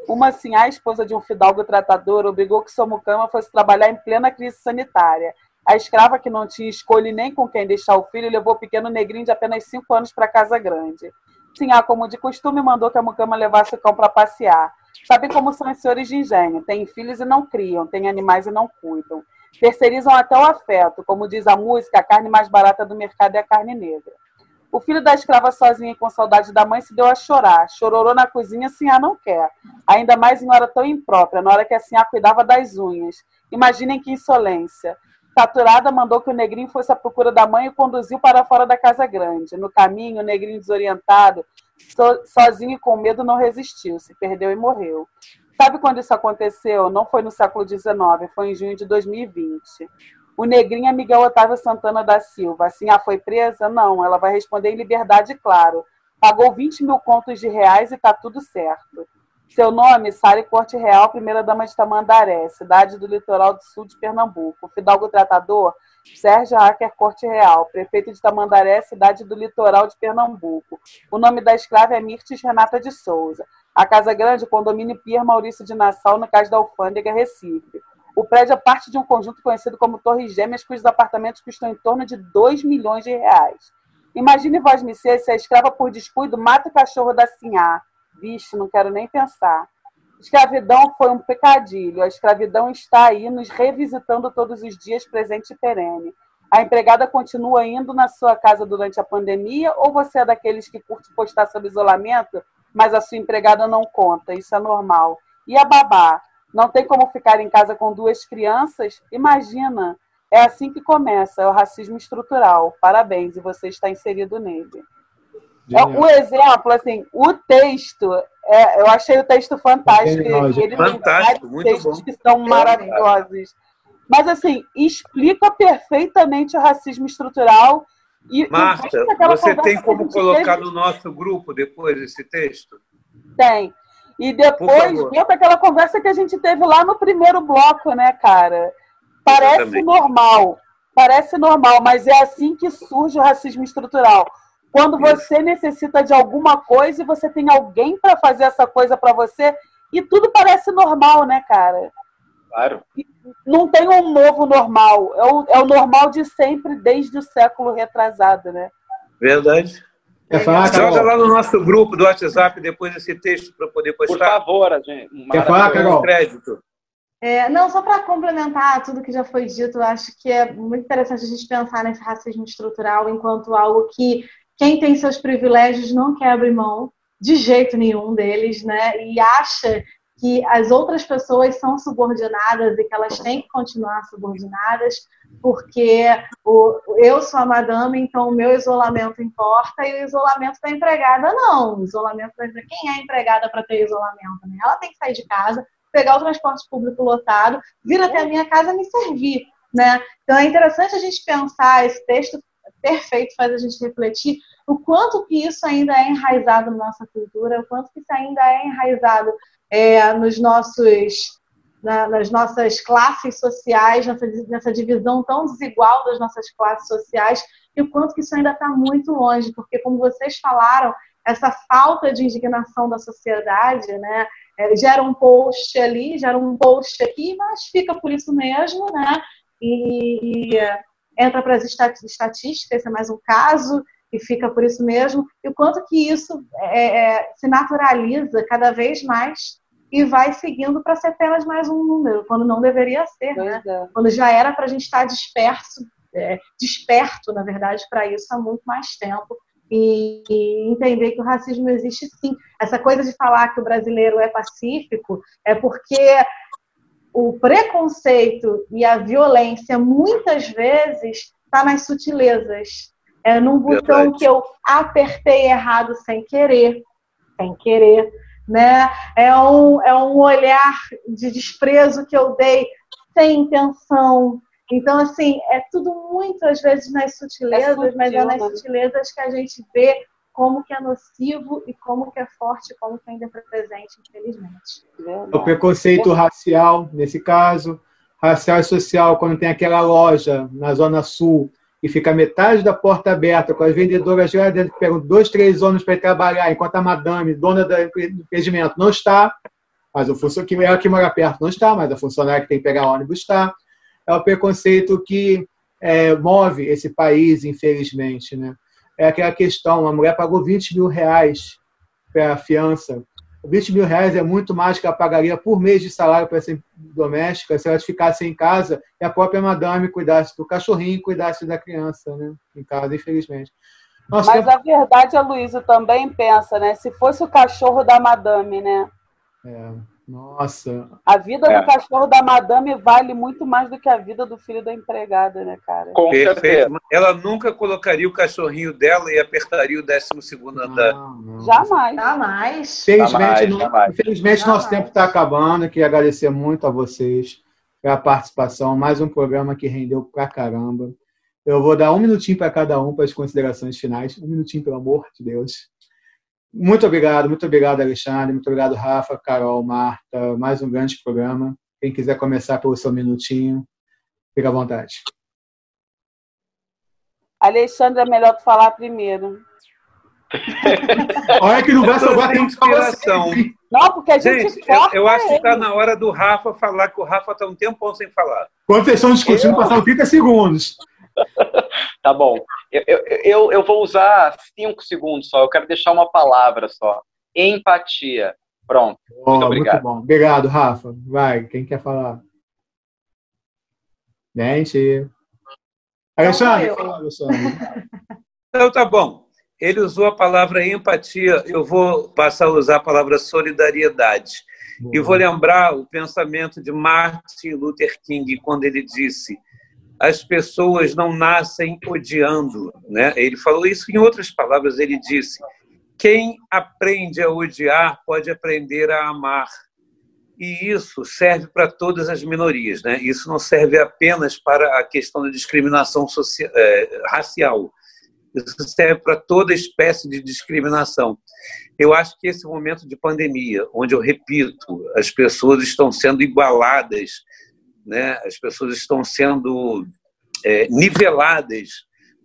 Uma assim, a esposa de um fidalgo tratador obrigou que sua mucama fosse trabalhar em plena crise sanitária. A escrava, que não tinha escolha nem com quem deixar o filho, levou o pequeno negrinho de apenas cinco anos para casa grande. Sinhá, como de costume, mandou que a mucama levasse o cão para passear. Sabe como são os senhores de engenho? Têm filhos e não criam, têm animais e não cuidam. Terceirizam até o afeto. Como diz a música, a carne mais barata do mercado é a carne negra. O filho da escrava sozinha e com saudade da mãe se deu a chorar. Chororou na cozinha, Sinhá não quer. Ainda mais em hora tão imprópria, na hora que a Sinhá cuidava das unhas. Imaginem que insolência. Saturada mandou que o negrinho fosse à procura da mãe e conduziu para fora da casa grande. No caminho, o negrinho desorientado, sozinho e com medo, não resistiu, se perdeu e morreu. Sabe quando isso aconteceu? Não foi no século XIX, foi em junho de 2020. O negrinho é Miguel Otávio Santana da Silva. Assim, ah, foi presa? Não, ela vai responder em liberdade, claro. Pagou 20 mil contos de reais e tá tudo certo. Seu nome, Sari Corte Real, primeira-dama de Tamandaré, cidade do litoral do sul de Pernambuco. Fidalgo Tratador, Sérgio Acker Corte Real, prefeito de Tamandaré, cidade do litoral de Pernambuco. O nome da escrava é Mirtes Renata de Souza. A Casa Grande, condomínio Pier Maurício de Nassau, no caso da Alfândega, Recife. O prédio é parte de um conjunto conhecido como Torres Gêmeas, cujos apartamentos custam em torno de 2 milhões de reais. Imagine vós, me se a escrava por descuido mata o cachorro da Sinhá. Vixe, não quero nem pensar. Escravidão foi um pecadilho. A escravidão está aí, nos revisitando todos os dias, presente e perene. A empregada continua indo na sua casa durante a pandemia ou você é daqueles que curte postar sobre isolamento mas a sua empregada não conta, isso é normal. E a babá? Não tem como ficar em casa com duas crianças? Imagina, é assim que começa, é o racismo estrutural. Parabéns, e você está inserido nele. É, o exemplo, assim, o texto, é, eu achei o texto fantástico. Ele fantástico, tem textos bom. que são maravilhosos. Mas, assim, explica perfeitamente o racismo estrutural e, Marta, você tem como colocar teve... no nosso grupo depois esse texto? Tem. E depois, dentro daquela conversa que a gente teve lá no primeiro bloco, né, cara? Parece normal. Parece normal, mas é assim que surge o racismo estrutural. Quando você necessita de alguma coisa e você tem alguém para fazer essa coisa para você, e tudo parece normal, né, cara? Claro. Não tem um novo normal. É o, é o normal de sempre, desde o século retrasado, né? Verdade. Quer falar, Joga Carol? lá no nosso grupo do WhatsApp depois esse texto para poder Por postar. favor, gente. Quer falar. Carol? crédito. É, não, só para complementar tudo que já foi dito, eu acho que é muito interessante a gente pensar nesse racismo estrutural enquanto algo que quem tem seus privilégios não quer abrir mão de jeito nenhum deles, né? E acha que as outras pessoas são subordinadas e que elas têm que continuar subordinadas, porque o, eu sou a madame, então o meu isolamento importa e o isolamento da empregada não. O isolamento da quem é empregada para ter isolamento? Né? Ela tem que sair de casa, pegar o transporte público lotado, vir até a minha casa me servir, né? Então é interessante a gente pensar esse texto perfeito faz a gente refletir o quanto que isso ainda é enraizado na nossa cultura, o quanto que isso ainda é enraizado é, nos nossos na, nas nossas classes sociais, nessa, nessa divisão tão desigual das nossas classes sociais, e o quanto que isso ainda está muito longe, porque como vocês falaram, essa falta de indignação da sociedade, né, é, gera um post ali, gera um post aqui, mas fica por isso mesmo, né? E, e entra para as estatísticas, esse é mais um caso, e fica por isso mesmo. E o quanto que isso é, é, se naturaliza cada vez mais e vai seguindo para ser apenas mais um número, quando não deveria ser, né? É. Quando já era para a gente estar disperso, é, desperto, na verdade, para isso há muito mais tempo e, e, entender que o racismo existe sim. Essa coisa de falar que o brasileiro é pacífico é porque o preconceito e a violência muitas vezes está nas sutilezas. É num botão Verdade. que eu apertei errado sem querer, sem querer, né? É um, é um olhar de desprezo que eu dei sem intenção. Então, assim, é tudo muito, às vezes, nas sutilezas, sutil, mas é nas né? sutilezas que a gente vê como que é nocivo e como que é forte, como que ainda é presente, infelizmente. É o preconceito racial, nesse caso, racial e social, quando tem aquela loja na Zona Sul e fica metade da porta aberta, com as vendedoras lá dentro que pegam dois, três homens para ir trabalhar, enquanto a madame, dona do empreendimento, não está, mas o funcionário que ela que mora perto não está, mas a funcionária que tem que pegar ônibus está. É o preconceito que é, move esse país, infelizmente. Né? É aquela questão, a mulher pagou 20 mil reais para a fiança. 20 mil reais é muito mais que ela pagaria por mês de salário para essa doméstica se ela ficasse em casa e a própria madame cuidasse do cachorrinho e cuidasse da criança, né? Em casa, infelizmente. Nossa, Mas a verdade, a Luísa também pensa, né? Se fosse o cachorro da madame, né? é, nossa, A vida É. do cachorro da madame vale muito mais do que a vida do filho da empregada, né, cara? Com certeza. Perfeito. Ela nunca colocaria o cachorrinho dela e apertaria o 12 andar. não, não. Jamais. Jamais. Infelizmente, Jamais, não- jamais. infelizmente nosso tempo está acabando. Queria agradecer muito a vocês pela participação. Mais um programa que rendeu pra caramba. Eu vou dar um minutinho para cada um para as considerações finais. Um minutinho, pelo amor de Deus. Muito obrigado, muito obrigado, Alexandre. Muito obrigado, Rafa, Carol, Marta. Mais um grande programa. Quem quiser começar pelo seu minutinho, fica à vontade. Alexandre, é melhor tu falar primeiro. Olha que não vai sobrar tempo hein? Não, porque a gente, Gente, eu, corta eu acho que ele. está na hora do Rafa falar, que o Rafa está um tempão sem falar. Quando vocês estão discutindo, passaram 30 segundos. Tá bom. Eu, eu, eu, vou usar cinco segundos só. Eu quero deixar uma palavra só. Empatia. Pronto. Ó, obrigado. Muito bom. Obrigado, Rafa. Vai, quem quer falar? Gente. Alexandre, eu. fala, Alexandre. Então tá bom. Ele usou a palavra empatia, eu vou passar a usar a palavra solidariedade. E vou lembrar o pensamento de Martin Luther King, quando ele disse: as pessoas não nascem odiando. Né? Ele falou isso em outras palavras. Ele disse: quem aprende a odiar pode aprender a amar. E isso serve para todas as minorias. Né? Isso não serve apenas para a questão da discriminação social, eh, racial. Isso serve para toda espécie de discriminação. Eu acho que esse momento de pandemia, onde eu repito, as pessoas estão sendo igualadas, né? as pessoas estão sendo é, niveladas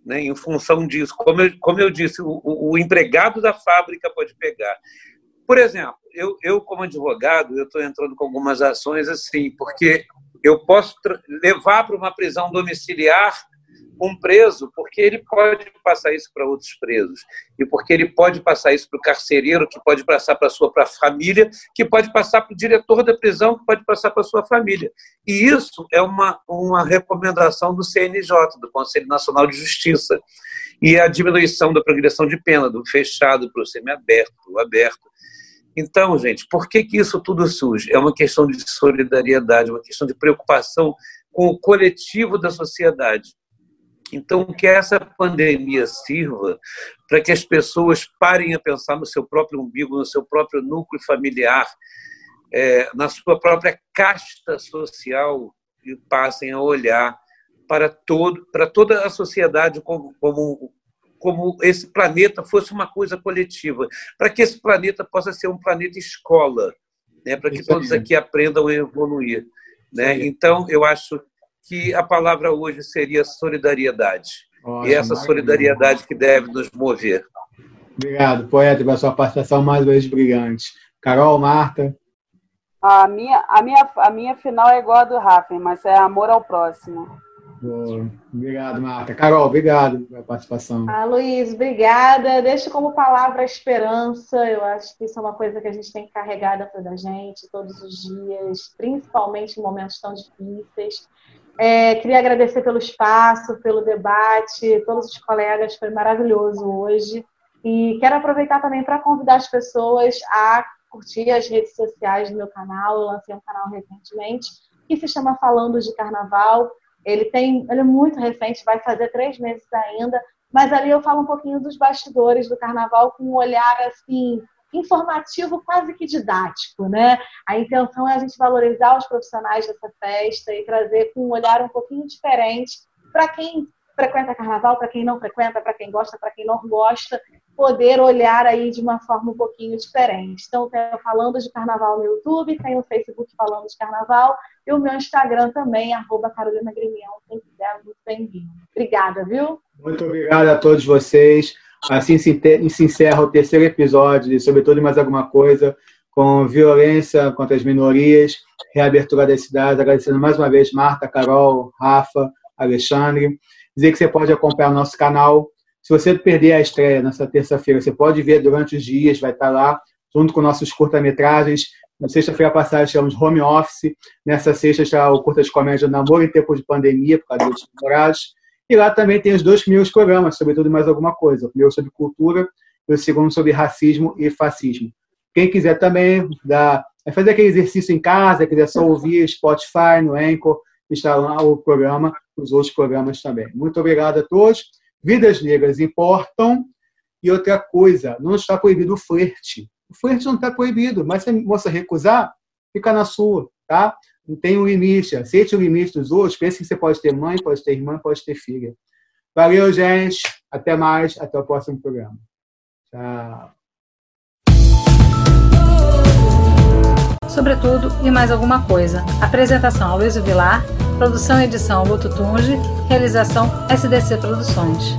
né? em função disso. Como eu, como eu disse, o, o, empregado da fábrica pode pegar, Por exemplo, eu, eu como advogado, eu estou entrando com algumas ações assim, porque eu posso levar para uma prisão domiciliar um preso, porque ele pode passar isso para outros presos, e porque ele pode passar isso para o carcereiro, que pode passar para a sua pra família, que pode passar para o diretor da prisão, que pode passar para a sua família. E isso é uma, uma recomendação do CNJ, do Conselho Nacional de Justiça. E a diminuição da progressão de pena, do fechado para o semiaberto, o aberto. Então, gente, por que, que isso tudo surge? É uma questão de solidariedade, uma questão de preocupação com o coletivo da sociedade. Então, que essa pandemia sirva para que as pessoas parem a pensar no seu próprio umbigo, no seu próprio núcleo familiar, é, na sua própria casta social e passem a olhar para todo para toda a sociedade como, como como esse planeta fosse uma coisa coletiva, para que esse planeta possa ser um planeta escola, né, para que todos aqui aprendam a evoluir, né? Então, eu acho que a palavra hoje seria solidariedade. e essa solidariedade que deve nos mover. Obrigado, poeta, pela sua participação mais uma vez brilhante. Carol, Marta. A minha, a minha, a minha final é igual a do Rafa, mas é amor ao próximo. Boa. Obrigado, Marta. Carol, obrigado pela participação. Ah, Luiz, obrigada. Deixo como palavra a esperança. Eu acho que isso é uma coisa que a gente tem que carregar dentro da gente todos os dias, principalmente em momentos tão difíceis. É, queria agradecer pelo espaço, pelo debate, todos os colegas, foi maravilhoso hoje. E quero aproveitar também para convidar as pessoas a curtir as redes sociais do meu canal. Eu lancei um canal recentemente que se chama Falando de Carnaval. Ele tem, ele é muito recente, vai fazer três meses ainda, mas ali eu falo um pouquinho dos bastidores do carnaval com um olhar assim informativo quase que didático, né? A intenção é a gente valorizar os profissionais dessa festa e trazer com um olhar um pouquinho diferente para quem frequenta carnaval, para quem não frequenta, para quem gosta, para quem não gosta, poder olhar aí de uma forma um pouquinho diferente. Então, tenho falando de carnaval no YouTube, tem o Facebook falando de carnaval e o meu Instagram também, arroba Carolina Grimião, quem quiser, muito bem-vindo. Obrigada, viu? Muito obrigada a todos vocês. Assim se encerra o terceiro episódio de Sobretudo e Mais Alguma Coisa, com violência contra as minorias, reabertura das cidades. Agradecendo mais uma vez Marta, Carol, Rafa, Alexandre. Dizer que você pode acompanhar o nosso canal. Se você perder a estreia nessa terça-feira, você pode ver durante os dias, vai estar lá, junto com nossos curta-metragens. Na sexta-feira passada chamamos Home Office. Nessa sexta está o curta de comédia Namoro em Tempos de Pandemia, por causa dos namorados. E lá também tem os dois primeiros programas, sobretudo mais alguma coisa. O primeiro sobre cultura e o segundo sobre racismo e fascismo. Quem quiser também dar, é fazer aquele exercício em casa, quiser só ouvir Spotify, no Anchor, lá o programa, os outros programas também. Muito obrigado a todos. Vidas negras importam. E outra coisa, não está proibido o flerte. O flerte não está proibido, mas se a moça recusar, fica na sua, tá? Não tem um limite. Aceite o limite dos outros. Pense que você pode ter mãe, pode ter irmã, pode ter filha. Valeu, gente. Até mais. Até o próximo programa. Tchau. Sobretudo e mais alguma coisa. Apresentação Aloysio Vilar. Produção e edição Luto Tunge. Realização SDC Produções.